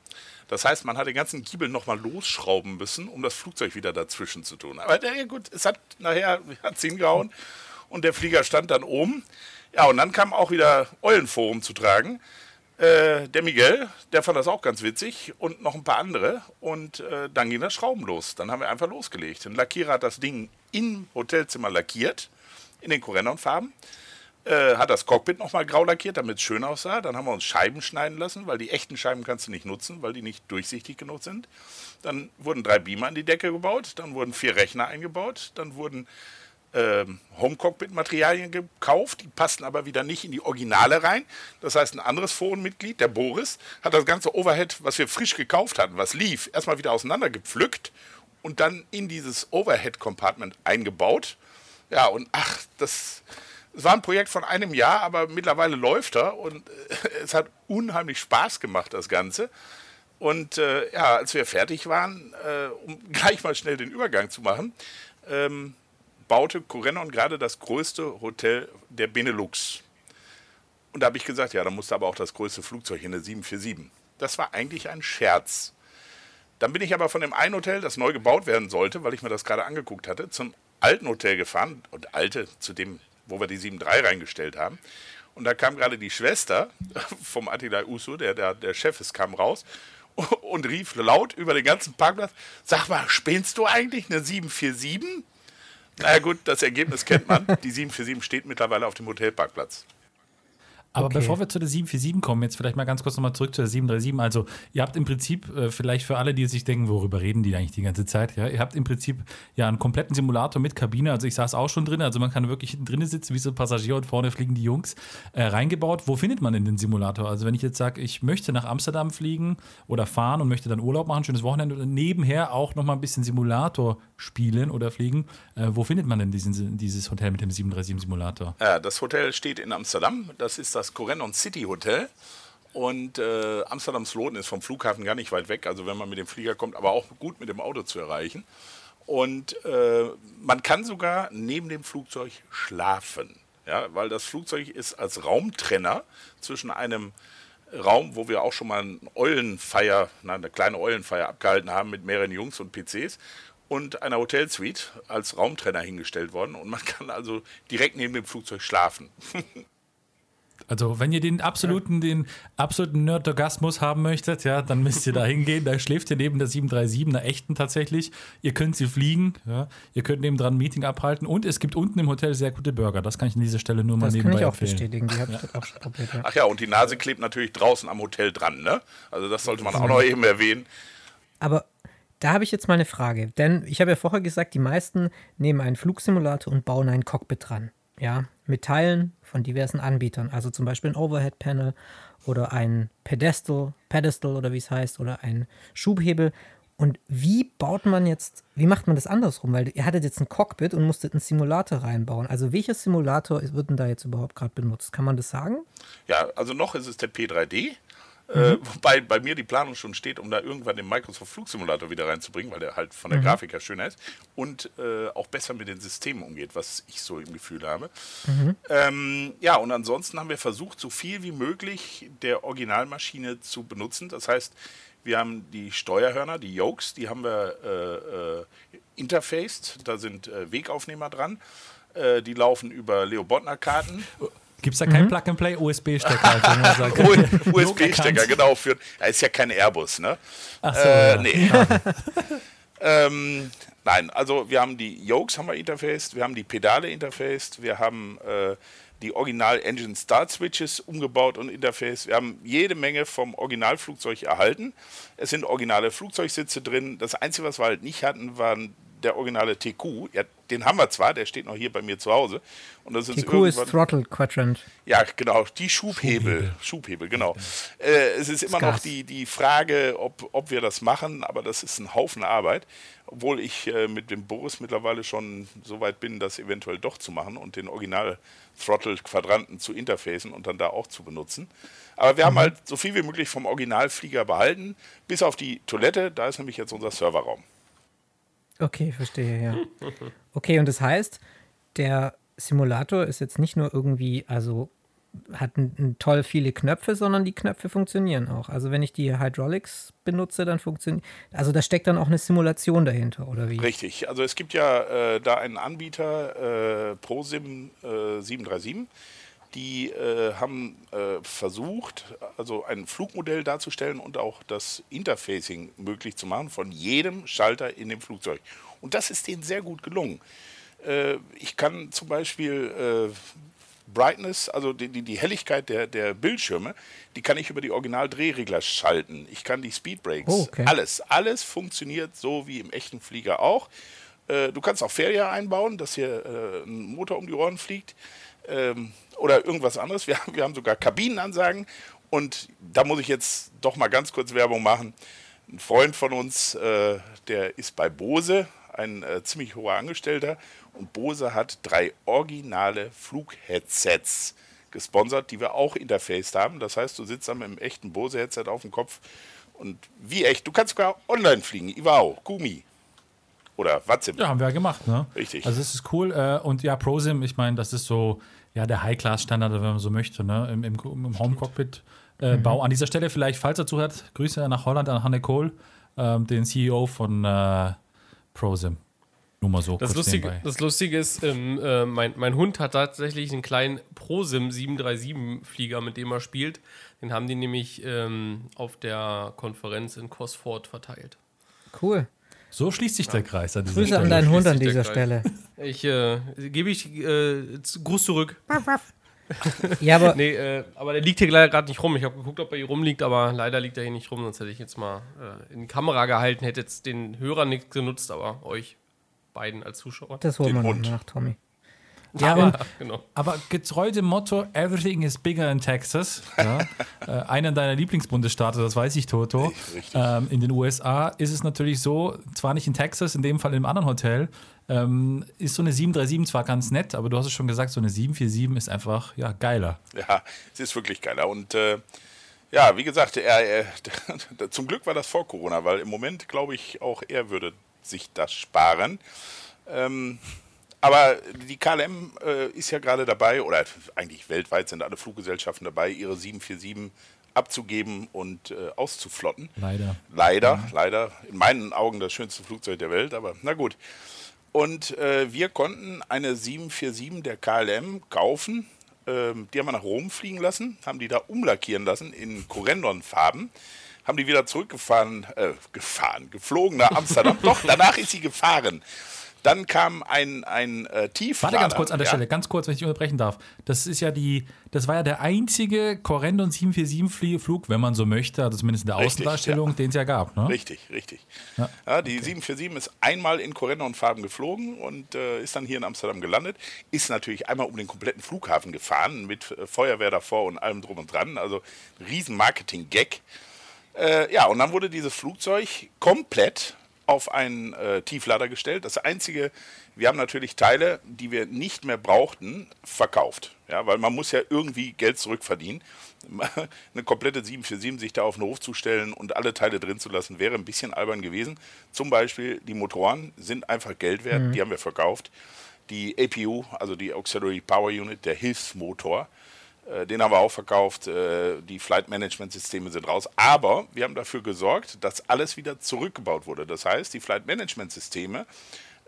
Das heißt, man hat den ganzen Giebel nochmal losschrauben müssen, um das Flugzeug wieder dazwischen zu tun. Aber ja gut, es hat nachher hat's hingehauen und der Flieger stand dann oben. Ja, und dann kam auch wieder Eulenforum zu tragen. Äh, der Miguel, der fand das auch ganz witzig und noch ein paar andere. Und äh, dann ging das Schrauben los. Dann haben wir einfach losgelegt. Ein Lackierer hat das Ding im Hotelzimmer lackiert, in den Corendon-Farben. Äh, hat das Cockpit nochmal grau lackiert, damit es schön aussah. Dann haben wir uns Scheiben schneiden lassen, weil die echten Scheiben kannst du nicht nutzen, weil die nicht durchsichtig genug sind. Dann wurden drei Beamer an die Decke gebaut, dann wurden vier Rechner eingebaut, dann wurden ähm, Home-Cockpit-Materialien gekauft, die passten aber wieder nicht in die Originale rein. Das heißt, ein anderes Forenmitglied, der Boris, hat das ganze Overhead, was wir frisch gekauft hatten, was lief, erstmal wieder auseinandergepflückt und dann in dieses Overhead-Compartment eingebaut. Ja, und ach, das, das war ein Projekt von einem Jahr, aber mittlerweile läuft er und äh, es hat unheimlich Spaß gemacht, das Ganze. Und äh, ja, als wir fertig waren, äh, um gleich mal schnell den Übergang zu machen, ähm, baute Corendon gerade das größte Hotel der Benelux. Und da habe ich gesagt, ja, da musste aber auch das größte Flugzeug in der 747. Das war eigentlich ein Scherz. Dann bin ich aber von dem einen Hotel, das neu gebaut werden sollte, weil ich mir das gerade angeguckt hatte, zum alten Hotel gefahren. Und alte, zu dem, wo wir die 7.3 reingestellt haben. Und da kam gerade die Schwester vom Attila Uso, der, der, der Chef ist, kam raus und rief laut über den ganzen Parkplatz: Sag mal, spinnst du eigentlich eine 747? Na gut, das Ergebnis kennt man. Die 747 steht mittlerweile auf dem Hotelparkplatz. Aber okay. bevor wir zu der 747 kommen, jetzt vielleicht mal ganz kurz nochmal zurück zu der 737. Also, ihr habt im Prinzip, äh, vielleicht für alle, die sich denken, worüber reden die eigentlich die ganze Zeit, ja, ihr habt im Prinzip ja einen kompletten Simulator mit Kabine. Also, ich saß auch schon drin, also man kann wirklich drinnen sitzen, wie so ein Passagier und vorne fliegen die Jungs äh, reingebaut. Wo findet man denn den Simulator? Also, wenn ich jetzt sage, ich möchte nach Amsterdam fliegen oder fahren und möchte dann Urlaub machen, schönes Wochenende und nebenher auch nochmal ein bisschen Simulator spielen oder fliegen, äh, wo findet man denn diesen, dieses Hotel mit dem 737 Simulator? Ja, das Hotel steht in Amsterdam. Das ist das das Corendon City Hotel. Und äh, Amsterdam Sloten ist vom Flughafen gar nicht weit weg, also wenn man mit dem Flieger kommt, aber auch gut mit dem Auto zu erreichen. Und äh, man kann sogar neben dem Flugzeug schlafen, ja, weil das Flugzeug ist als Raumtrenner zwischen einem Raum, wo wir auch schon mal eine Eulenfeier, nein, eine kleine Eulenfeier abgehalten haben mit mehreren Jungs und PCs und einer Hotelsuite als Raumtrenner hingestellt worden und man kann also direkt neben dem Flugzeug schlafen. Also, wenn ihr den absoluten, den absoluten Nerd-Orgasmus haben möchtet, ja, dann müsst ihr da hingehen. Da schläft ihr neben der 737, einer echten tatsächlich. Ihr könnt sie fliegen, ja. Ihr könnt nebendran ein Meeting abhalten und es gibt unten im Hotel sehr gute Burger. Das kann ich an dieser Stelle nur mal Das kann nebenbei ich auch empfehlen. bestätigen. Die habe ich auch schon probiert. Ja. Ach ja, und die Nase klebt natürlich draußen am Hotel dran, ne? Also das sollte man auch noch eben erwähnen. Aber da habe ich jetzt mal eine Frage. Denn ich habe ja vorher gesagt, die meisten nehmen einen Flugsimulator und bauen ein Cockpit dran. Ja, mit Teilen von diversen Anbietern. Also zum Beispiel ein Overhead-Panel oder ein Pedestal, Pedestal oder wie es heißt, oder ein Schubhebel. Und wie baut man jetzt, wie macht man das andersrum? Weil ihr hattet jetzt ein Cockpit und musstet einen Simulator reinbauen. Also welcher Simulator wird denn da jetzt überhaupt gerade benutzt? Kann man das sagen? Ja, also noch ist es der P3D. Äh, wobei bei mir die Planung schon steht, um da irgendwann den Microsoft Flugsimulator wieder reinzubringen, weil der halt von der Grafik her schöner ist und äh, auch besser mit den Systemen umgeht, was ich so im Gefühl habe. Ähm, ja, und ansonsten haben wir versucht, so viel wie möglich der Originalmaschine zu benutzen. Das heißt, wir haben die Steuerhörner, die Yokes, die haben wir äh, äh, interfaced, da sind äh, Wegaufnehmer dran. Äh, die laufen über Leo Bottner-Karten. Gibt es da keinen Plug-and-Play USB-Stecker? Also, USB-Stecker, genau. Für, ist ja kein Airbus, ne? Ach so, Äh, ja. nee. ähm, nein, also wir haben die Yokes haben wir interfaced, wir haben die Pedale interfaced, wir haben äh, die Original Engine Start Switches umgebaut und interfaced. Wir haben jede Menge vom Originalflugzeug erhalten. Es sind originale Flugzeugsitze drin. Das Einzige, was wir halt nicht hatten, waren der originale TQ. Ja, den haben wir zwar, der steht noch hier bei mir zu Hause. Und das ist Die Q ist Throttle Quadrant. ja, genau, die Schubhebel. Schubhebel, genau. Äh, es ist immer noch die, die Frage, ob, ob wir das machen, aber das ist ein Haufen Arbeit. Obwohl ich äh, mit dem Boris mittlerweile schon so weit bin, das eventuell doch zu machen und den Original-Throttle-Quadranten zu interfacen und dann da auch zu benutzen. Aber wir haben halt so viel wie möglich vom Originalflieger behalten, bis auf die Toilette, da ist nämlich jetzt unser Serverraum. Okay, verstehe, ja. Okay, und das heißt, der Simulator ist jetzt nicht nur irgendwie, also hat n, n toll viele Knöpfe, sondern die Knöpfe funktionieren auch. Also wenn ich die Hydraulics benutze, dann funktioniert. Also da steckt dann auch eine Simulation dahinter, oder wie? Richtig, also es gibt ja äh, da einen Anbieter, äh, ProSim äh, 737, die äh, haben äh, versucht, also ein Flugmodell darzustellen und auch das Interfacing möglich zu machen von jedem Schalter in dem Flugzeug. Und das ist denen sehr gut gelungen. Äh, ich kann zum Beispiel äh, Brightness, also die, die, die Helligkeit der, der Bildschirme, die kann ich über die Original-Drehregler schalten. Ich kann die Speedbrakes, Oh, okay. alles, alles funktioniert so wie im echten Flieger auch. Äh, du kannst auch Fairware einbauen, dass hier äh, ein Motor um die Ohren fliegt ähm, oder irgendwas anderes. Wir, haben- wir haben sogar Kabinenansagen und da muss ich jetzt doch mal ganz kurz Werbung machen. Ein Freund von uns, äh, der ist bei Bose, ein äh, ziemlich hoher Angestellter und Bose hat drei originale Flugheadsets gesponsert, die wir auch interfaced haben. Das heißt, du sitzt dann mit einem echten Bose-Headset auf dem Kopf und wie echt, du kannst sogar online fliegen, Ivao, Gumi oder Watzim. Ja, haben wir ja gemacht, ne? Richtig. Also es ist cool. Äh, und ja, ProSim, ich meine, das ist so ja der High-Class-Standard, wenn man so möchte, ne? Im, im, im Home-Cockpit-Bau. An dieser Stelle vielleicht, falls er zuhört, Grüße nach Holland an Hanne Kohl, ähm, den CEO von äh, ProSim. Nur mal so Das kurz Lustige, nebenbei. das Lustige ist, ähm, äh, mein, mein Hund hat tatsächlich einen kleinen ProSim 737-Flieger, mit dem er spielt. Den haben die nämlich ähm, auf der Konferenz in Cosford verteilt. Cool. So schließt sich der Kreis an dieser Grüße an Stelle. deinen Hund an dieser Stelle. Ich äh, gebe ich äh, Gruß zurück. Ja, aber Nee, äh, aber der liegt hier leider gerade nicht rum. Ich habe geguckt, ob er hier rumliegt, aber leider liegt er hier nicht rum. Sonst hätte ich jetzt mal äh, in die Kamera gehalten, hätte jetzt den Hörern nichts genutzt, aber euch beiden als Zuschauer. das holen wir noch nach, Tommy. Ja, und genau. Aber getreu dem Motto Everything is bigger in Texas, ja, äh, einer deiner Lieblingsbundesstaaten, das weiß ich, Toto, ähm, in den USA ist es natürlich so, zwar nicht in Texas, in dem Fall im anderen Hotel, ähm, ist so eine 737 zwar ganz nett, aber du hast es schon gesagt, so eine 747 ist einfach ja, geiler. Ja, es ist wirklich geiler. Und äh, ja, wie gesagt, er, er, zum Glück war das vor Corona, weil im Moment glaube ich auch er würde sich das sparen. Ähm, aber die KLM äh, ist ja gerade dabei, oder eigentlich weltweit sind alle Fluggesellschaften dabei, ihre 747 abzugeben und äh, auszuflotten. Leider. Leider, leider. In meinen Augen das schönste Flugzeug der Welt, aber na gut. Und äh, wir konnten eine 747 der KLM kaufen, äh, ähm, die haben wir nach Rom fliegen lassen, haben die da umlackieren lassen in Corendon-Farben, haben die wieder zurückgefahren, äh, gefahren, geflogen nach Amsterdam. Doch, danach ist sie gefahren. Dann kam ein, ein äh, Tieflader. Warte ganz kurz an der ja? Stelle, ganz kurz, wenn ich unterbrechen darf. Das ist ja die, das war ja der einzige Corendon 747-Flug, wenn man so möchte, also zumindest in der Richtig, Außendarstellung, ja. den es ja gab. Ne? Richtig, richtig. Ja, die 747 ist einmal in Corendon-Farben geflogen und äh, ist dann hier in Amsterdam gelandet. Ist natürlich einmal um den kompletten Flughafen gefahren mit äh, Feuerwehr davor und allem drum und dran. Also riesen Marketing-Gag. Äh, ja, und dann wurde dieses Flugzeug komplett auf einen äh, Tieflader gestellt. Das einzige, wir haben natürlich Teile, die wir nicht mehr brauchten, verkauft. Ja, weil man muss ja irgendwie Geld zurückverdienen. Eine komplette 747 sich da auf den Hof zu stellen und alle Teile drin zu lassen, wäre ein bisschen albern gewesen. Zum Beispiel die Motoren sind einfach Geld wert, die haben wir verkauft. Die APU, also die Auxiliary Power Unit, der Hilfsmotor, den haben wir auch verkauft. Äh, Die Flight Management Systeme sind raus. Aber wir haben dafür gesorgt, dass alles wieder zurückgebaut wurde. Das heißt, die Flight Management Systeme,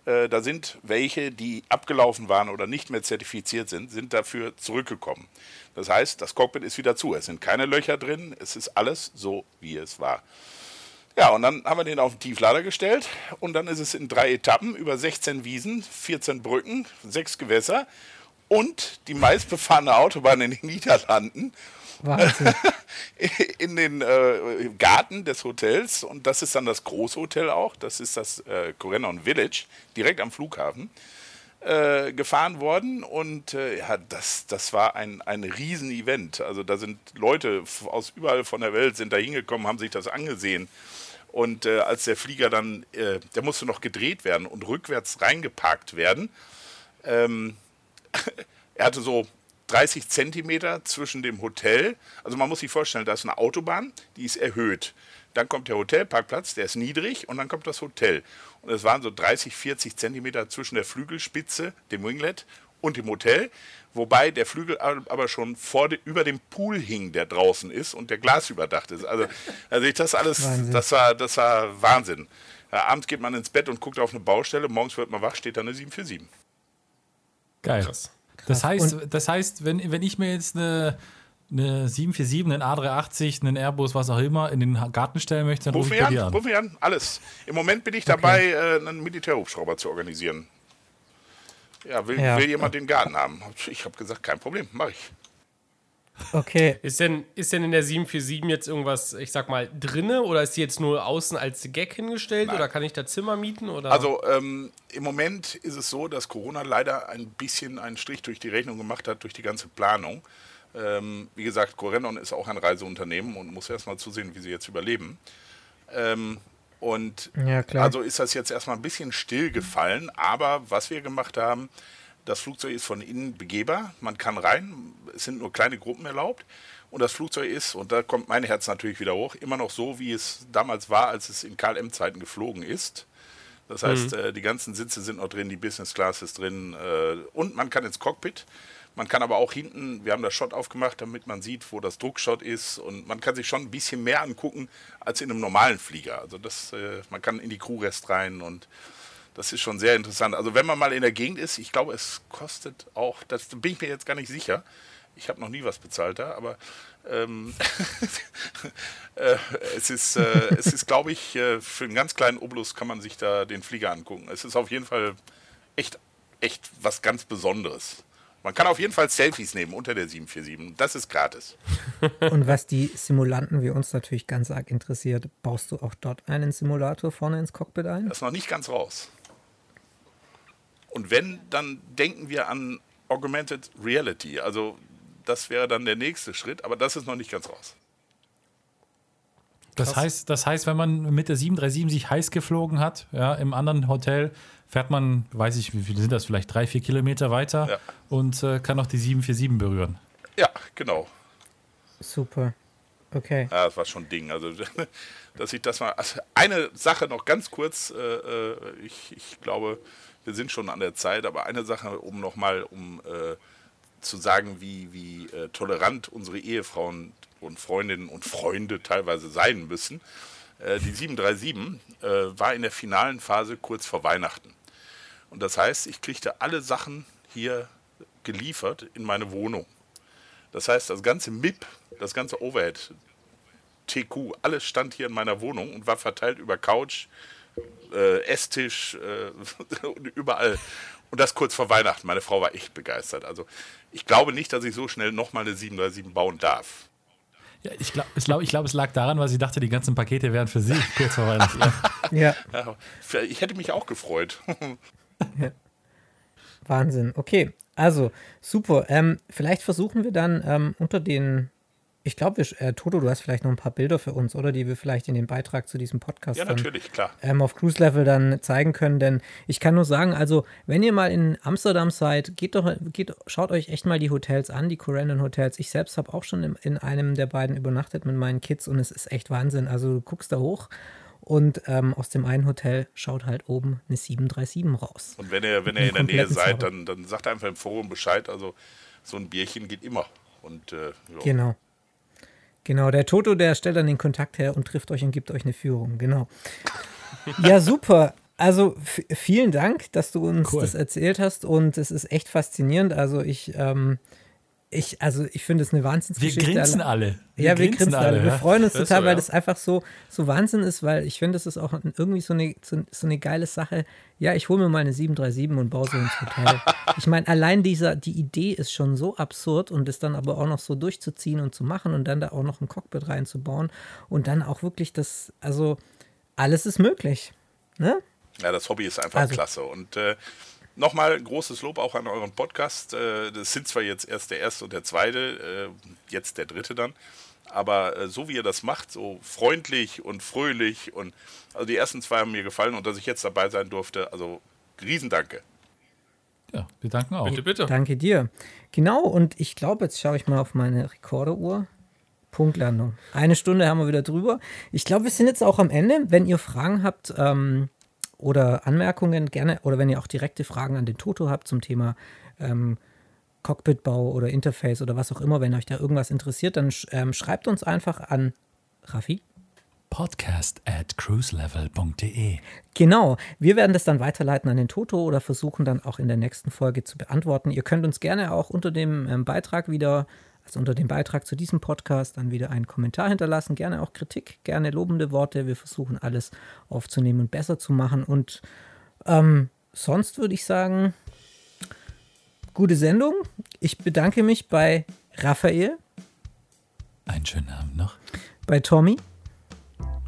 äh, da sind welche, die abgelaufen waren oder nicht mehr zertifiziert sind, sind dafür zurückgekommen. Das heißt, das Cockpit ist wieder zu. Es sind keine Löcher drin. Es ist alles so, wie es war. Ja, und dann haben wir den auf den Tieflader gestellt und dann ist es in drei Etappen über 16 Wiesen, 14 Brücken, sechs Gewässer und die meistbefahrene Autobahn in den Niederlanden Wahnsinn. in den äh, Garten des Hotels und das ist dann das Großhotel auch, das ist das äh, Corendon Village, direkt am Flughafen, äh, gefahren worden und äh, ja, das, das war ein, ein Riesen-Event. Also da sind Leute aus überall von der Welt sind da hingekommen, haben sich das angesehen. Und äh, als der Flieger dann, äh, der musste noch gedreht werden und rückwärts reingeparkt werden, ähm, er hatte so 30 Zentimeter zwischen dem Hotel. Also man muss sich vorstellen, da ist eine Autobahn, die ist erhöht. Dann kommt der Hotelparkplatz, der ist niedrig und dann kommt das Hotel. Und es waren so 30, 40 Zentimeter zwischen der Flügelspitze, dem Winglet und dem Hotel. Wobei der Flügel aber schon vor de, über dem Pool hing, der draußen ist und der Glas überdacht ist. Also, also ich das alles, Wahnsinn. das war, das war Wahnsinn. Ja, abends geht man ins Bett und guckt auf eine Baustelle, morgens wird man wach, steht da eine 747. Geil. Krass. Das heißt, das heißt wenn, wenn ich mir jetzt eine, eine 747, einen A380, einen Airbus, was auch immer, in den Garten stellen möchte, dann Ruf rufe ich mich an, dir an. ruf mich an, alles. Im Moment bin ich dabei, äh, einen Militärhubschrauber zu organisieren. Ja, will, Ja. will jemand den Garten haben? Ich habe gesagt, kein Problem, mache ich. Okay. Ist denn, ist denn in der 747 jetzt irgendwas, ich sag mal, drinne oder ist die jetzt nur außen als Gag hingestellt oder kann ich da Zimmer mieten? Oder? Also ähm, im Moment ist es so, dass Corona leider ein bisschen einen Strich durch die Rechnung gemacht hat, durch die ganze Planung. Ähm, wie gesagt, Corendon ist auch ein Reiseunternehmen und muss erstmal zusehen, wie sie jetzt überleben. Ähm, und Ja, klar. also ist das jetzt erstmal ein bisschen still gefallen, aber was wir gemacht haben, das Flugzeug ist von innen begehbar, man kann rein, es sind nur kleine Gruppen erlaubt und das Flugzeug ist, und da kommt mein Herz natürlich wieder hoch, immer noch so, wie es damals war, als es in KLM-Zeiten geflogen ist. Das heißt, äh, die ganzen Sitze sind noch drin, die Business Class ist drin äh, und man kann ins Cockpit. Man kann aber auch hinten, wir haben das Shot aufgemacht, damit man sieht, wo das Druckshot ist und man kann sich schon ein bisschen mehr angucken als in einem normalen Flieger. Also das, äh, man kann in die Crewrest rein und das ist schon sehr interessant. Also wenn man mal in der Gegend ist, ich glaube, es kostet auch, das bin ich mir jetzt gar nicht sicher. Ich habe noch nie was bezahlt da, aber ähm, äh, es ist, äh, es ist glaube ich, äh, für einen ganz kleinen Obolus kann man sich da den Flieger angucken. Es ist auf jeden Fall echt, echt was ganz Besonderes. Man kann auf jeden Fall Selfies nehmen unter der 747. Das ist gratis. Und was die Simulanten wie uns natürlich ganz arg interessiert, baust du auch dort einen Simulator vorne ins Cockpit ein? Das ist noch nicht ganz raus. Und wenn, dann denken wir an Augmented Reality. Also das wäre dann der nächste Schritt, aber das ist noch nicht ganz raus. Das heißt, das heißt, wenn man mit der 737 sich heiß geflogen hat, ja, im anderen Hotel, fährt man, weiß ich, wie viele sind das, vielleicht drei, vier Kilometer weiter Ja. und äh, kann auch die 747 berühren. Ja, genau. Super. Okay. Ja, das war schon ein Ding. Also, dass ich das mal. Also eine Sache noch ganz kurz. Äh, äh, ich, ich glaube, wir sind schon an der Zeit, aber eine Sache, um nochmal, um äh, zu sagen, wie, wie äh, tolerant unsere Ehefrauen und Freundinnen und Freunde teilweise sein müssen. Äh, die 737 äh, war in der finalen Phase kurz vor Weihnachten. Und das heißt, ich kriegte alle Sachen hier geliefert in meine Wohnung. Das heißt, das ganze MIP, das ganze Overhead, TQ, alles stand hier in meiner Wohnung und war verteilt über Couch, äh, Esstisch, äh, überall. Und das kurz vor Weihnachten. Meine Frau war echt begeistert. Also ich glaube nicht, dass ich so schnell nochmal eine 737 bauen darf. Ja, ich glaube, ich glaub, ich glaub, es lag daran, weil sie dachte, die ganzen Pakete wären für sie kurz vor Weihnachten. Ja. Ja, ich hätte mich auch gefreut. Wahnsinn. Okay, also super. Ähm, vielleicht versuchen wir dann ähm, unter den, ich glaube, äh, Toto, du hast vielleicht noch ein paar Bilder für uns, oder die wir vielleicht in den Beitrag zu diesem Podcast Ja, dann, natürlich, klar. ähm, auf Cruise Level dann zeigen können. Denn ich kann nur sagen, also wenn ihr mal in Amsterdam seid, geht doch, geht, schaut euch echt mal die Hotels an, die Corendon Hotels. Ich selbst habe auch schon in, in einem der beiden übernachtet mit meinen Kids und es ist echt Wahnsinn. Also du guckst da hoch und ähm, aus dem einen Hotel schaut halt oben eine 737 raus. Und wenn ihr, wenn ihr in der Nähe seid, Zauber. dann, dann sagt einfach im Forum Bescheid. Also so ein Bierchen geht immer. Und äh. Genau. Genau, der Toto, der stellt dann den Kontakt her und trifft euch und gibt euch eine Führung. Genau. Ja, super. Also vielen Dank, dass du uns Cool. das erzählt hast und es ist echt faszinierend. Also ich, ähm, ich, also ich finde es eine Wir Wahnsinnsgeschichte. grinsen Alle- alle. ja, wir grinsen alle. Wir ja. freuen uns Das total, so, weil ja. das einfach so, so Wahnsinn ist, weil ich finde, das ist auch irgendwie so eine, so, so eine geile Sache. Ja, ich hole mir mal eine 737 und baue sie ins Hotel. ich meine, allein dieser, die Idee ist schon so absurd und es dann aber auch noch so durchzuziehen und zu machen und dann da auch noch ein Cockpit reinzubauen und dann auch wirklich das, also alles ist möglich. Ne? Ja, das Hobby ist einfach Also- klasse. Und äh, nochmal großes Lob auch an euren Podcast. Äh, das sind zwar jetzt erst der erste und der zweite, äh, jetzt der dritte dann. Aber äh, so wie ihr das macht, so freundlich und fröhlich und also die ersten zwei haben mir gefallen und dass ich jetzt dabei sein durfte, also Riesendanke. Ja, wir danken auch. Bitte, bitte. Danke dir. Genau, und ich glaube, jetzt schaue ich mal auf meine Rekorderuhr. Punktlandung. Eine Stunde haben wir wieder drüber. Ich glaube, wir sind jetzt auch am Ende. Wenn ihr Fragen habt ähm, oder Anmerkungen, gerne, oder wenn ihr auch direkte Fragen an den Toto habt zum Thema ähm, Cockpitbau oder Interface oder was auch immer, wenn euch da irgendwas interessiert, dann sch ähm, schreibt uns einfach an Raffi. Podcast at cruiselevel.de. Genau, wir werden das dann weiterleiten an den Toto oder versuchen dann auch in der nächsten Folge zu beantworten. Ihr könnt uns gerne auch unter dem ähm, Beitrag wieder, also unter dem Beitrag zu diesem Podcast, dann wieder einen Kommentar hinterlassen. Gerne auch Kritik, gerne lobende Worte. Wir versuchen alles aufzunehmen und besser zu machen. Und ähm, sonst würde ich sagen, gute Sendung. Ich bedanke mich bei Raphael, Einen schönen Abend noch. bei Tommy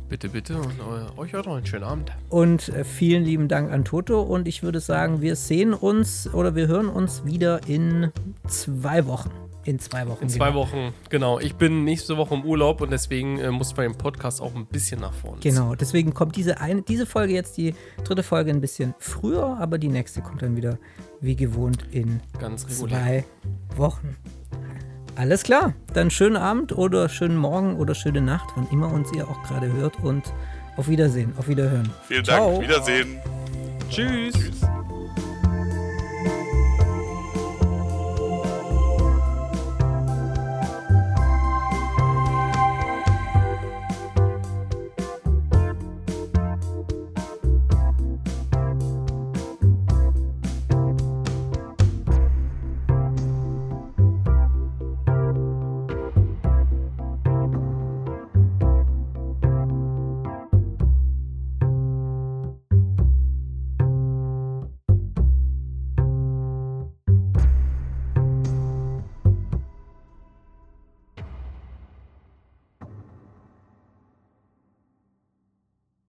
Bitte, bitte. Und äh, euch auch noch einen schönen Abend. Und äh, vielen lieben Dank an Toto. Und ich würde sagen, wir sehen uns oder wir hören uns wieder in zwei Wochen. In zwei Wochen. In zwei Wochen, genau. Ich bin nächste Woche im Urlaub und deswegen äh, muss bei dem Podcast auch ein bisschen nach vorne. Genau, deswegen kommt diese, eine, diese Folge jetzt, die dritte Folge, ein bisschen früher, aber die nächste kommt dann wieder wie gewohnt in zwei Wochen. Alles klar, dann schönen Abend oder schönen Morgen oder schöne Nacht, wann immer uns ihr auch gerade hört und auf Wiedersehen, auf Wiederhören. Vielen Ciao. Dank. Wiedersehen. Tschüss. Tschüss.